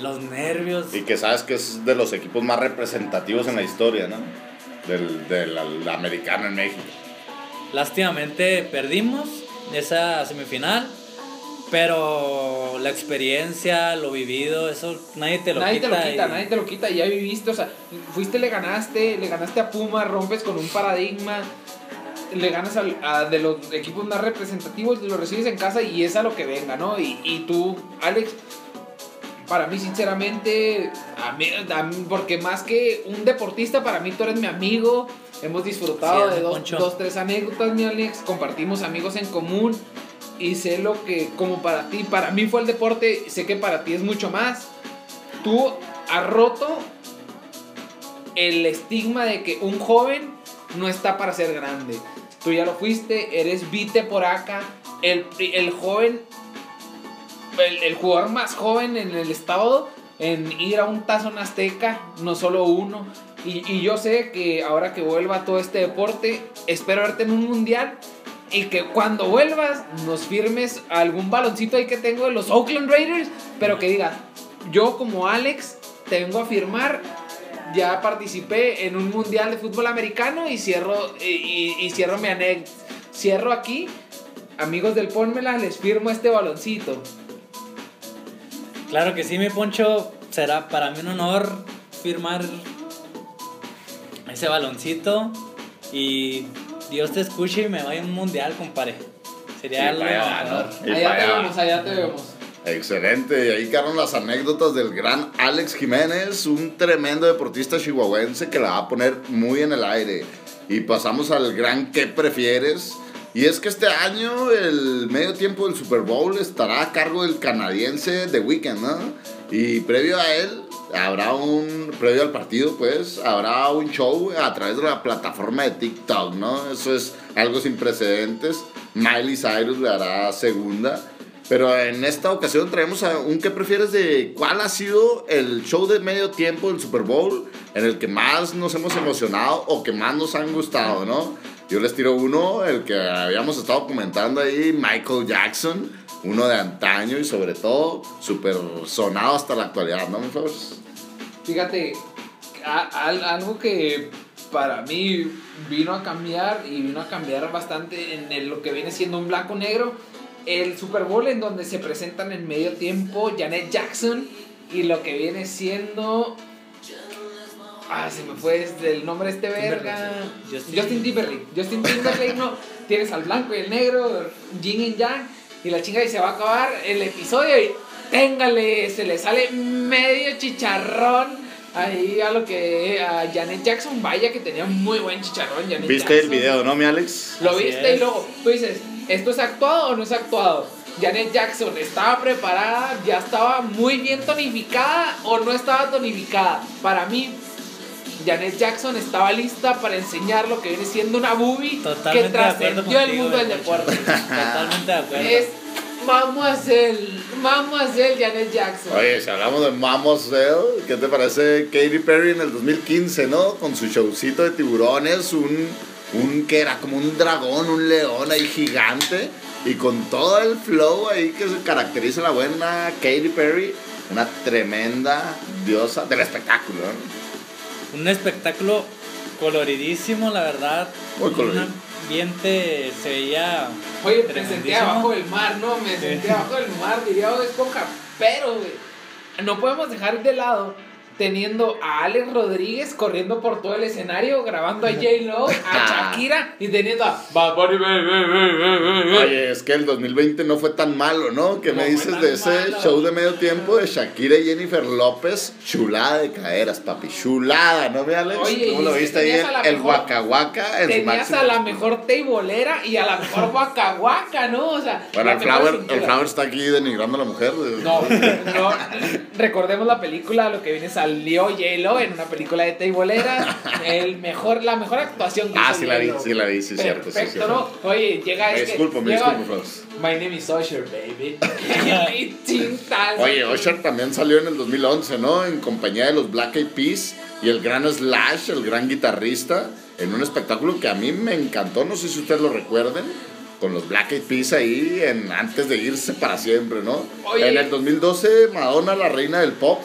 los nervios. Y que sabes que es de los equipos más representativos en la historia, ¿no? Del, del al- americano en México. Lástimamente perdimos esa semifinal, pero la experiencia, lo vivido, eso nadie te lo nadie quita. te lo quita, y- nadie te lo quita, ya viviste, o sea, fuiste, le ganaste, le ganaste a Puma, rompes con un paradigma, le ganas al- a, de los equipos más representativos, lo recibes en casa y es a lo que venga, ¿no? Y, y tú, Alex, para mí sinceramente, a mí- a mí- porque más que un deportista, para mí tú eres mi amigo, hemos disfrutado Sí, de dos, dos, tres anécdotas, mi Alex, compartimos amigos en común y sé lo que, como para ti, para mí fue el deporte, sé que para ti es mucho más. Tú has roto el estigma de que un joven no está para ser grande. Tú ya lo fuiste, eres vite por acá, el, el joven, el, el jugador más joven en el estado en ir a un tazón azteca, no solo uno. Y, y yo sé que ahora que vuelva todo este deporte, espero verte en un mundial y que cuando vuelvas nos firmes algún baloncito ahí que tengo de los Oakland Raiders, pero que digas, yo como Alex te vengo a firmar, ya participé en un mundial de fútbol americano y cierro, y, y- y cierro mi anécdota. Cierro aquí amigos del Pónmela, les firmo este baloncito. Claro que sí, mi Poncho. Será para mí un honor firmar ese baloncito. Y Dios te escuche y me vaya a un mundial, compadre. Sería Sí, vaya, mejor. ¿no? Allá te vemos, allá te vemos. Excelente, y ahí quedaron las anécdotas del gran Alex Jiménez, un tremendo deportista chihuahuense que la va a poner muy en el aire. Y pasamos al gran ¿qué prefieres? Y es que este año el medio tiempo del Super Bowl estará a cargo del canadiense The Weeknd, ¿no? Y previo a él habrá un, previo al partido pues, habrá un show a través de la plataforma de TikTok, ¿no? Eso es algo sin precedentes. Miley Cyrus le hará segunda. Pero en esta ocasión traemos a un ¿qué prefieres de cuál ha sido el show de medio tiempo del Super Bowl en el que más nos hemos emocionado o que más nos han gustado, ¿no? Yo les tiro uno, el que habíamos estado comentando ahí, Michael Jackson, uno de antaño y sobre todo súper sonado hasta la actualidad, ¿no, mis favores? Fíjate, a- al- algo que para mí vino a cambiar y vino a cambiar bastante en el- lo que viene siendo un blanco-negro, el Super Bowl en donde se presentan en medio tiempo Janet Jackson y lo que viene siendo... Ah, se me fue el nombre de este verga. Justin- Justin Timberlake. Justin Timberlake, no. Tienes al blanco y el negro, yin y yang, y la chinga y se va a acabar el episodio y téngale, se le sale medio chicharrón ahí a lo que a Janet Jackson, vaya que tenía muy buen chicharrón Janet ¿Viste el Jackson. video, no, mi Alex? Lo Así viste y es. luego tú dices, ¿esto es actuado o no es actuado? Janet Jackson estaba preparada, ya estaba muy bien tonificada o no estaba tonificada. Para mí, Janet Jackson estaba lista para enseñar lo que viene siendo una boobie Totalmente que de acuerdo trascendió el mundo del deporte. [LAUGHS] Totalmente de acuerdo. es Mademoiselle, Mademoiselle Janet Jackson. Oye, si hablamos de Mamoselle, ¿qué te parece Katy Perry en el 2015, no? Con su showcito de tiburones, un, un que era como un dragón, un león ahí gigante, y con todo el flow ahí que se caracteriza la buena Katy Perry, una tremenda diosa del espectáculo, ¿no? Un espectáculo coloridísimo, la verdad. Muy colorido. Un ambiente se veía. Oye, me senté tremendísimo. abajo del mar, ¿no? Me senté abajo del mar, diría Bob Esponja. Pero, güey, no podemos dejar de lado teniendo a Alex Rodríguez corriendo por todo el escenario, grabando a J-Lo, a [LAUGHS] Shakira y teniendo a Bad Bunny. Oye, es que el 2020 no fue tan malo, ¿no? ¿Qué No me dices de ese malo. show de medio tiempo de Shakira y Jennifer López? Chulada de caderas, papi. Chulada, ¿no, mi Alex? Oye, ¿Cómo lo que viste ahí? El, a la el Tenías máximo. a la mejor teibolera y a la mejor [LAUGHS] Waka, ¿no? O sea, Bueno, el flower, cintura. el flower está aquí denigrando a la mujer. No, [LAUGHS] no. Recordemos la película, lo que viene salió J-Lo en una película de teibolera. El mejor, la mejor actuación que Ah, hizo sí la vi, sí la vi, sí, cierto, Perfecto, cierto. ¿no? Oye, llega Me este. disculpo, me llega- disculpo, Frogs. My name is Usher, baby. [LAUGHS] [LAUGHS] Oye, Usher también salió en el 2011, ¿no? En compañía de los Black Eyed Peas y el gran Slash, el gran guitarrista, en un espectáculo que a mí me encantó, no sé si ustedes lo recuerden, con los Black Eyed Peas ahí en, antes de irse para siempre, ¿no? Oye. En el 2012, Madonna, la reina del pop.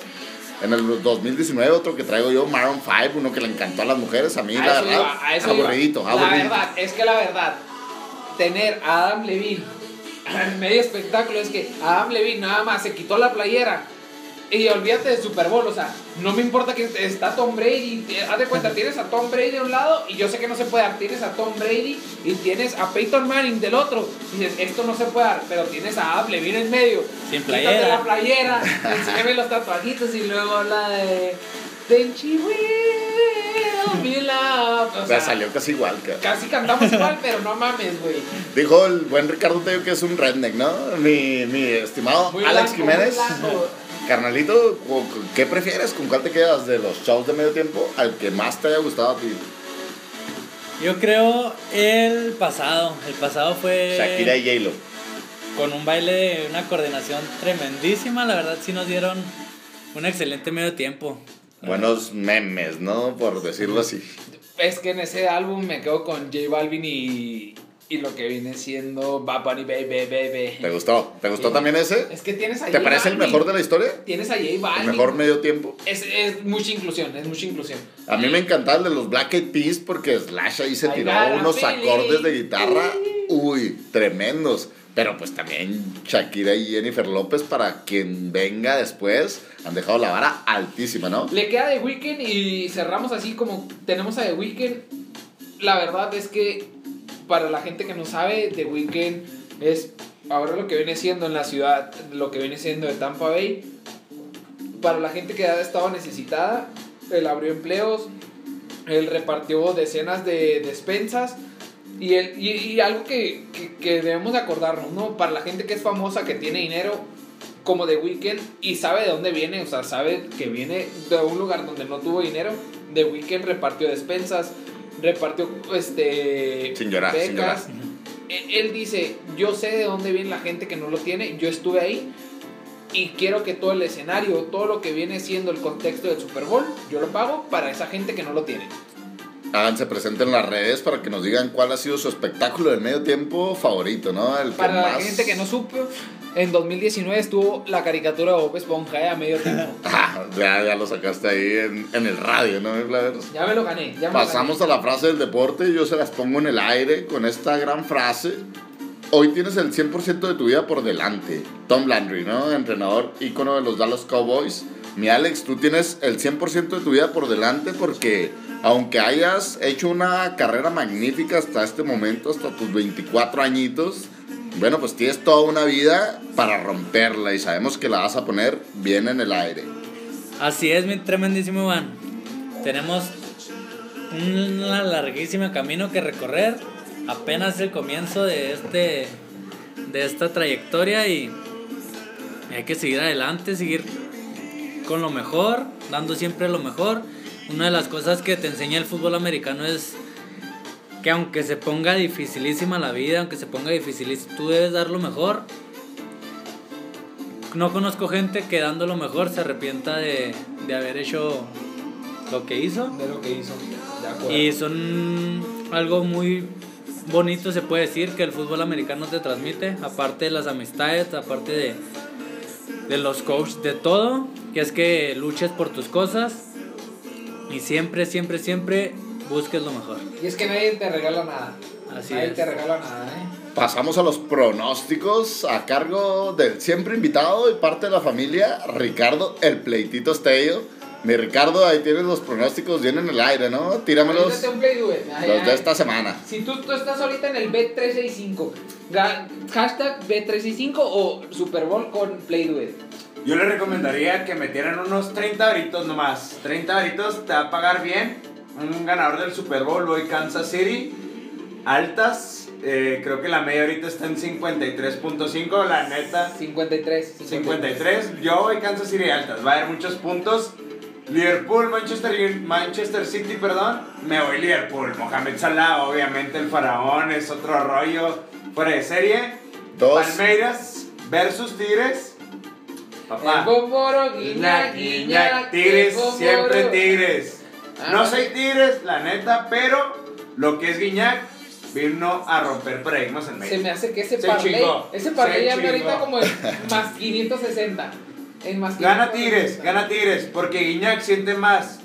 En el 2019, otro que traigo yo, Maroon 5, uno que le encantó a las mujeres, a mí, A la verdad, iba, aburridito, La verdad, es que la verdad, tener a Adam Levine en medio espectáculo es que Adam Levine nada más se quitó la playera y olvídate de Super Bowl, o sea, no me importa que está Tom Brady, eh, haz de cuenta, tienes a Tom Brady de un lado y yo sé que no se puede dar, tienes a Tom Brady y tienes a Peyton Manning del otro, y dices, esto no se puede dar, pero tienes a Adam Levine en medio, Sin Quítate playera. la playera, enséñame los tatuajitos y luego la de Then she will be loved. O O sea, salió casi igual, cara. Casi cantamos igual, pero no mames, güey. Dijo el buen Ricardo Tello que es un redneck, ¿no? Mi, mi estimado Muy Alex blanco, muy Jiménez. blanco. Carnalito, ¿cu- cu- ¿qué prefieres? ¿Con cuál te quedas de los shows de medio tiempo al que más te haya gustado a ti? Yo creo el pasado. El pasado fue. Shakira y J-Lo. con un baile de una coordinación tremendísima. La verdad, sí nos dieron un excelente medio tiempo. Buenos memes, ¿no? Por decirlo así. Es que en ese álbum me quedo con J Balvin y, y lo que viene siendo Bad Bunny Baby ¿Te Baby. gustó? ¿Te gustó Sí. también ese? Es que tienes a ¿Te parece el mejor de la historia? Tienes a J ¿El mejor medio tiempo? Es, es mucha inclusión, es mucha inclusión. A mí me encantaba el de los Black Eyed Peas porque Slash ahí se I tiró unos feeling. acordes de guitarra uy, tremendos. Pero pues también Shakira y Jennifer López, para quien venga después, han dejado la vara altísima, ¿no? Le queda The Weeknd y cerramos así como tenemos a The Weeknd. La verdad es que para la gente que no sabe, The Weeknd es ahora lo que viene siendo en la ciudad, lo que viene siendo de Tampa Bay. Para la gente que ha estado necesitada, él abrió empleos, él repartió decenas de despensas. Y, él, y, y algo que, que, que debemos de acordarnos, ¿no? Para la gente que es famosa, que tiene dinero, como The Weeknd, y sabe de dónde viene, o sea, sabe que viene de un lugar donde no tuvo dinero, The Weeknd repartió despensas, repartió este, Sin llorar, sin becas. Él, él dice, yo sé de dónde viene la gente que no lo tiene, yo estuve ahí, y quiero que todo el escenario, todo lo que viene siendo el contexto del Super Bowl, yo lo pago para esa gente que no lo tiene. Háganse presente en las redes para que nos digan cuál ha sido su espectáculo del medio tiempo favorito, ¿no? El que Para la más- gente que no supo, en 2019 estuvo la caricatura de Bob Esponja eh, a medio tiempo. [LAUGHS] Ah, ya, ya lo sacaste ahí en, en el radio, ¿no? Ya me lo gané. Ya me Pasamos a lo la frase del deporte y yo se las pongo en el aire con esta gran frase. Hoy tienes el 100% de tu vida por delante. Tom Landry, ¿no? Entrenador ícono de los Dallas Cowboys. Mi Alex, tú tienes el 100% de tu vida por delante porque aunque hayas hecho una carrera magnífica hasta este momento, hasta tus 24 añitos, bueno, pues tienes toda una vida para romperla y sabemos que la vas a poner bien en el aire. Así es, mi tremendísimo Iván. Tenemos un larguísimo camino que recorrer. Apenas el comienzo de este de esta trayectoria y hay que seguir adelante, seguir con lo mejor, dando siempre lo mejor. Una de las cosas que te enseña el fútbol americano es que aunque se ponga dificilísima la vida, aunque se ponga dificilísima, tú debes dar lo mejor. No conozco gente que dando lo mejor se arrepienta de, de haber hecho lo que hizo. De lo que hizo. De acuerdo. Y son algo muy bonito, se puede decir, que el fútbol americano te transmite, aparte de las amistades, aparte de, de los coaches, de todo, que es que luches por tus cosas y siempre, siempre, siempre busques lo mejor. Y es que nadie te regala nada. Así nadie es. te regala nada, ¿eh? Pasamos a los pronósticos a cargo del siempre invitado y parte de la familia, Ricardo el Pleitito Estello. Mi Ricardo, ahí tienes los pronósticos bien en el aire, ¿no? Tíramelos un play los de ay. esta semana. Si tú, tú estás ahorita en el B365, ga- hashtag B365 o Super Bowl con Play Do It. Yo le recomendaría que metieran unos 30 varitos nomás. 30 varitos te va a pagar bien. Un ganador del Super Bowl, voy Kansas City. Altas. eh, creo que la media ahorita está en 53.5. La neta, 53. 53. Yo voy Kansas City altas. Va a haber muchos puntos. Liverpool, Manchester, Manchester City, perdón. Me voy Liverpool. Mohamed Salah, obviamente el faraón, es otro rollo fuera de serie. Dos. Palmeiras versus Tigres. El Papá. bomboro, guiña, guiña, Guiñac, Tigres, el bomboro. siempre Tigres. Ah, No soy Tigres, la neta, pero lo que es Guiñac vino a romper paradigmas en Se México. me hace que ese Se parlay, chingó, ese parlay se anda ahorita como en más 560. En más Gana 560. Tigres, gana Tigres, porque Guiñac siente más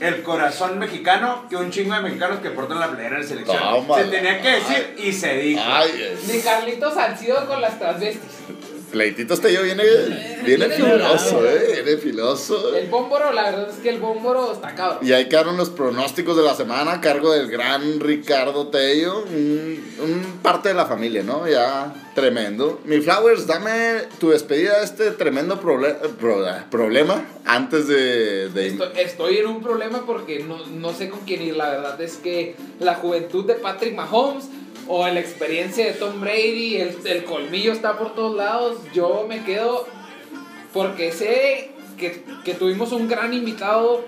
el corazón mexicano que un chingo de mexicanos que portan la playera de selección. Tómala. Se tenía que decir y se dijo. Ay, es- Ni Carlitos Salcido con las transvestis. Pleitito Estello viene, viene Viene filoso. ¿eh? Viene filoso. El bómboro, la verdad es que el bómboro está cabrón. Y ahí quedaron los pronósticos de la semana a cargo del gran Ricardo Tello, un, un parte de la familia, ¿no? Ya tremendo. Mi Flowers, dame tu despedida de este tremendo proble- pro- problema antes de... de- Estoy, estoy en un problema porque no, no sé con quién ir. La verdad es que la juventud de Patrick Mahomes o la experiencia de Tom Brady, el, el colmillo está por todos lados. Yo me quedo porque sé que, que tuvimos un gran invitado.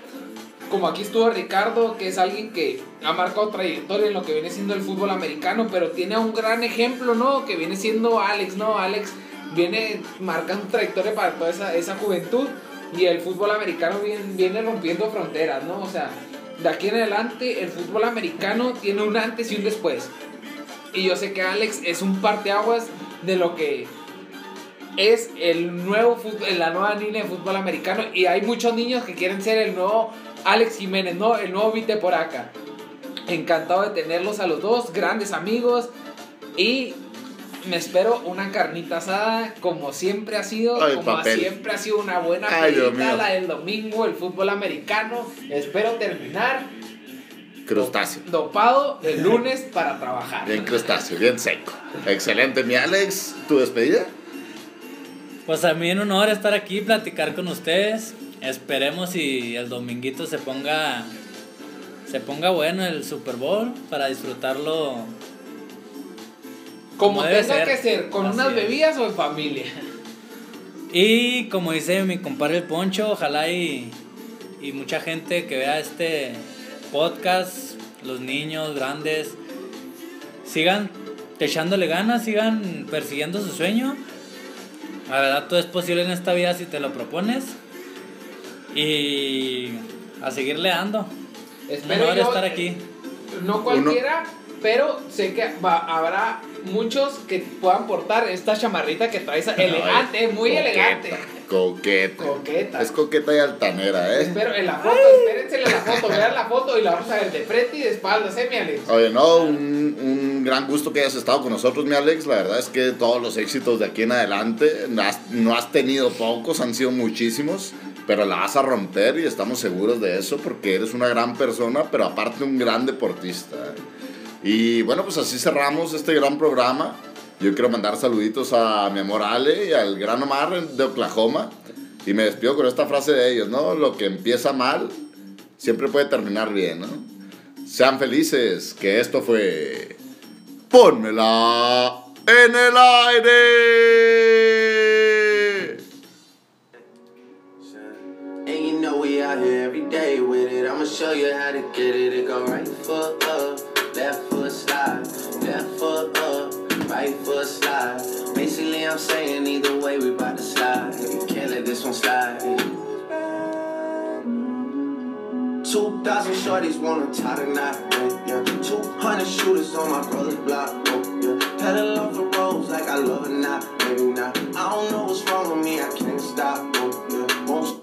Como aquí estuvo Ricardo, que es alguien que ha marcado trayectoria en lo que viene siendo el fútbol americano, pero tiene un gran ejemplo, ¿no? Que viene siendo Alex, ¿no? Alex viene marcando trayectoria para toda esa, esa juventud y el fútbol americano viene, viene rompiendo fronteras, ¿no? O sea, de aquí en adelante el fútbol americano tiene un antes y un después. Y yo sé que Alex es un parteaguas de lo que es el nuevo fútbol, la nueva línea de fútbol americano. Y hay muchos niños que quieren ser el nuevo Alex Jiménez, ¿no? El nuevo Vite por acá. Encantado de tenerlos a los dos, grandes amigos. Y me espero una carnita asada como siempre ha sido, Ay, como papel. siempre ha sido una buena Ay, mío. la del domingo, el fútbol americano. Espero terminar Crustáceo. dopado el lunes para trabajar. Bien crustáceo, bien seco. Excelente, mi Alex. ¿Tu despedida? Pues a mí un honor estar aquí, platicar con ustedes. Esperemos y el dominguito se ponga se ponga bueno el Super Bowl para disfrutarlo. Como Como debe tenga ser. que ser, con Así unas es. bebidas o en familia. Y como dice mi compadre el Poncho, ojalá y, y mucha gente que vea este podcast, los niños grandes, sigan echándole ganas, sigan persiguiendo su sueño. La verdad, todo es posible en esta vida si te lo propones. Y a seguirle dando. Espero yo- estar aquí. No cualquiera, pero sé que va- habrá muchos que puedan portar esta chamarrita que traes [LAUGHS] elegante, muy Coqueta, elegante. Coqueta. Coqueta. Es coqueta y altanera, ¿eh? Espero en la foto, espérense en la foto, vean la foto y la vamos a ver de frente y de espaldas, ¿eh, mi Alex? Oye, no, un, un gran gusto que hayas estado con nosotros, mi Alex. La verdad es que todos los éxitos de aquí en adelante, no has, no has tenido pocos, han sido muchísimos, pero la vas a romper y estamos seguros de eso porque eres una gran persona, pero aparte un gran deportista. Y bueno, pues así cerramos este gran programa. Yo quiero mandar saluditos a mi amor Ale y al gran Omar de Oklahoma. Y me despido con esta frase de ellos, ¿no? Lo que empieza mal siempre puede terminar bien, ¿no? Sean felices, que esto fue. ¡Pónmela en el aire! And you know we out here every day with it. I'ma show you how to get it. It go right foot up, left right foot slide. Basically, I'm saying either way we bout to slide. You can't let this one slide. 2,000 shorties wanna tie the knot, yeah. 200 shooters on my brother's block, yeah. Pedal off the roads like I love it, not, maybe not. I don't know what's wrong with me, I can't stop, oh,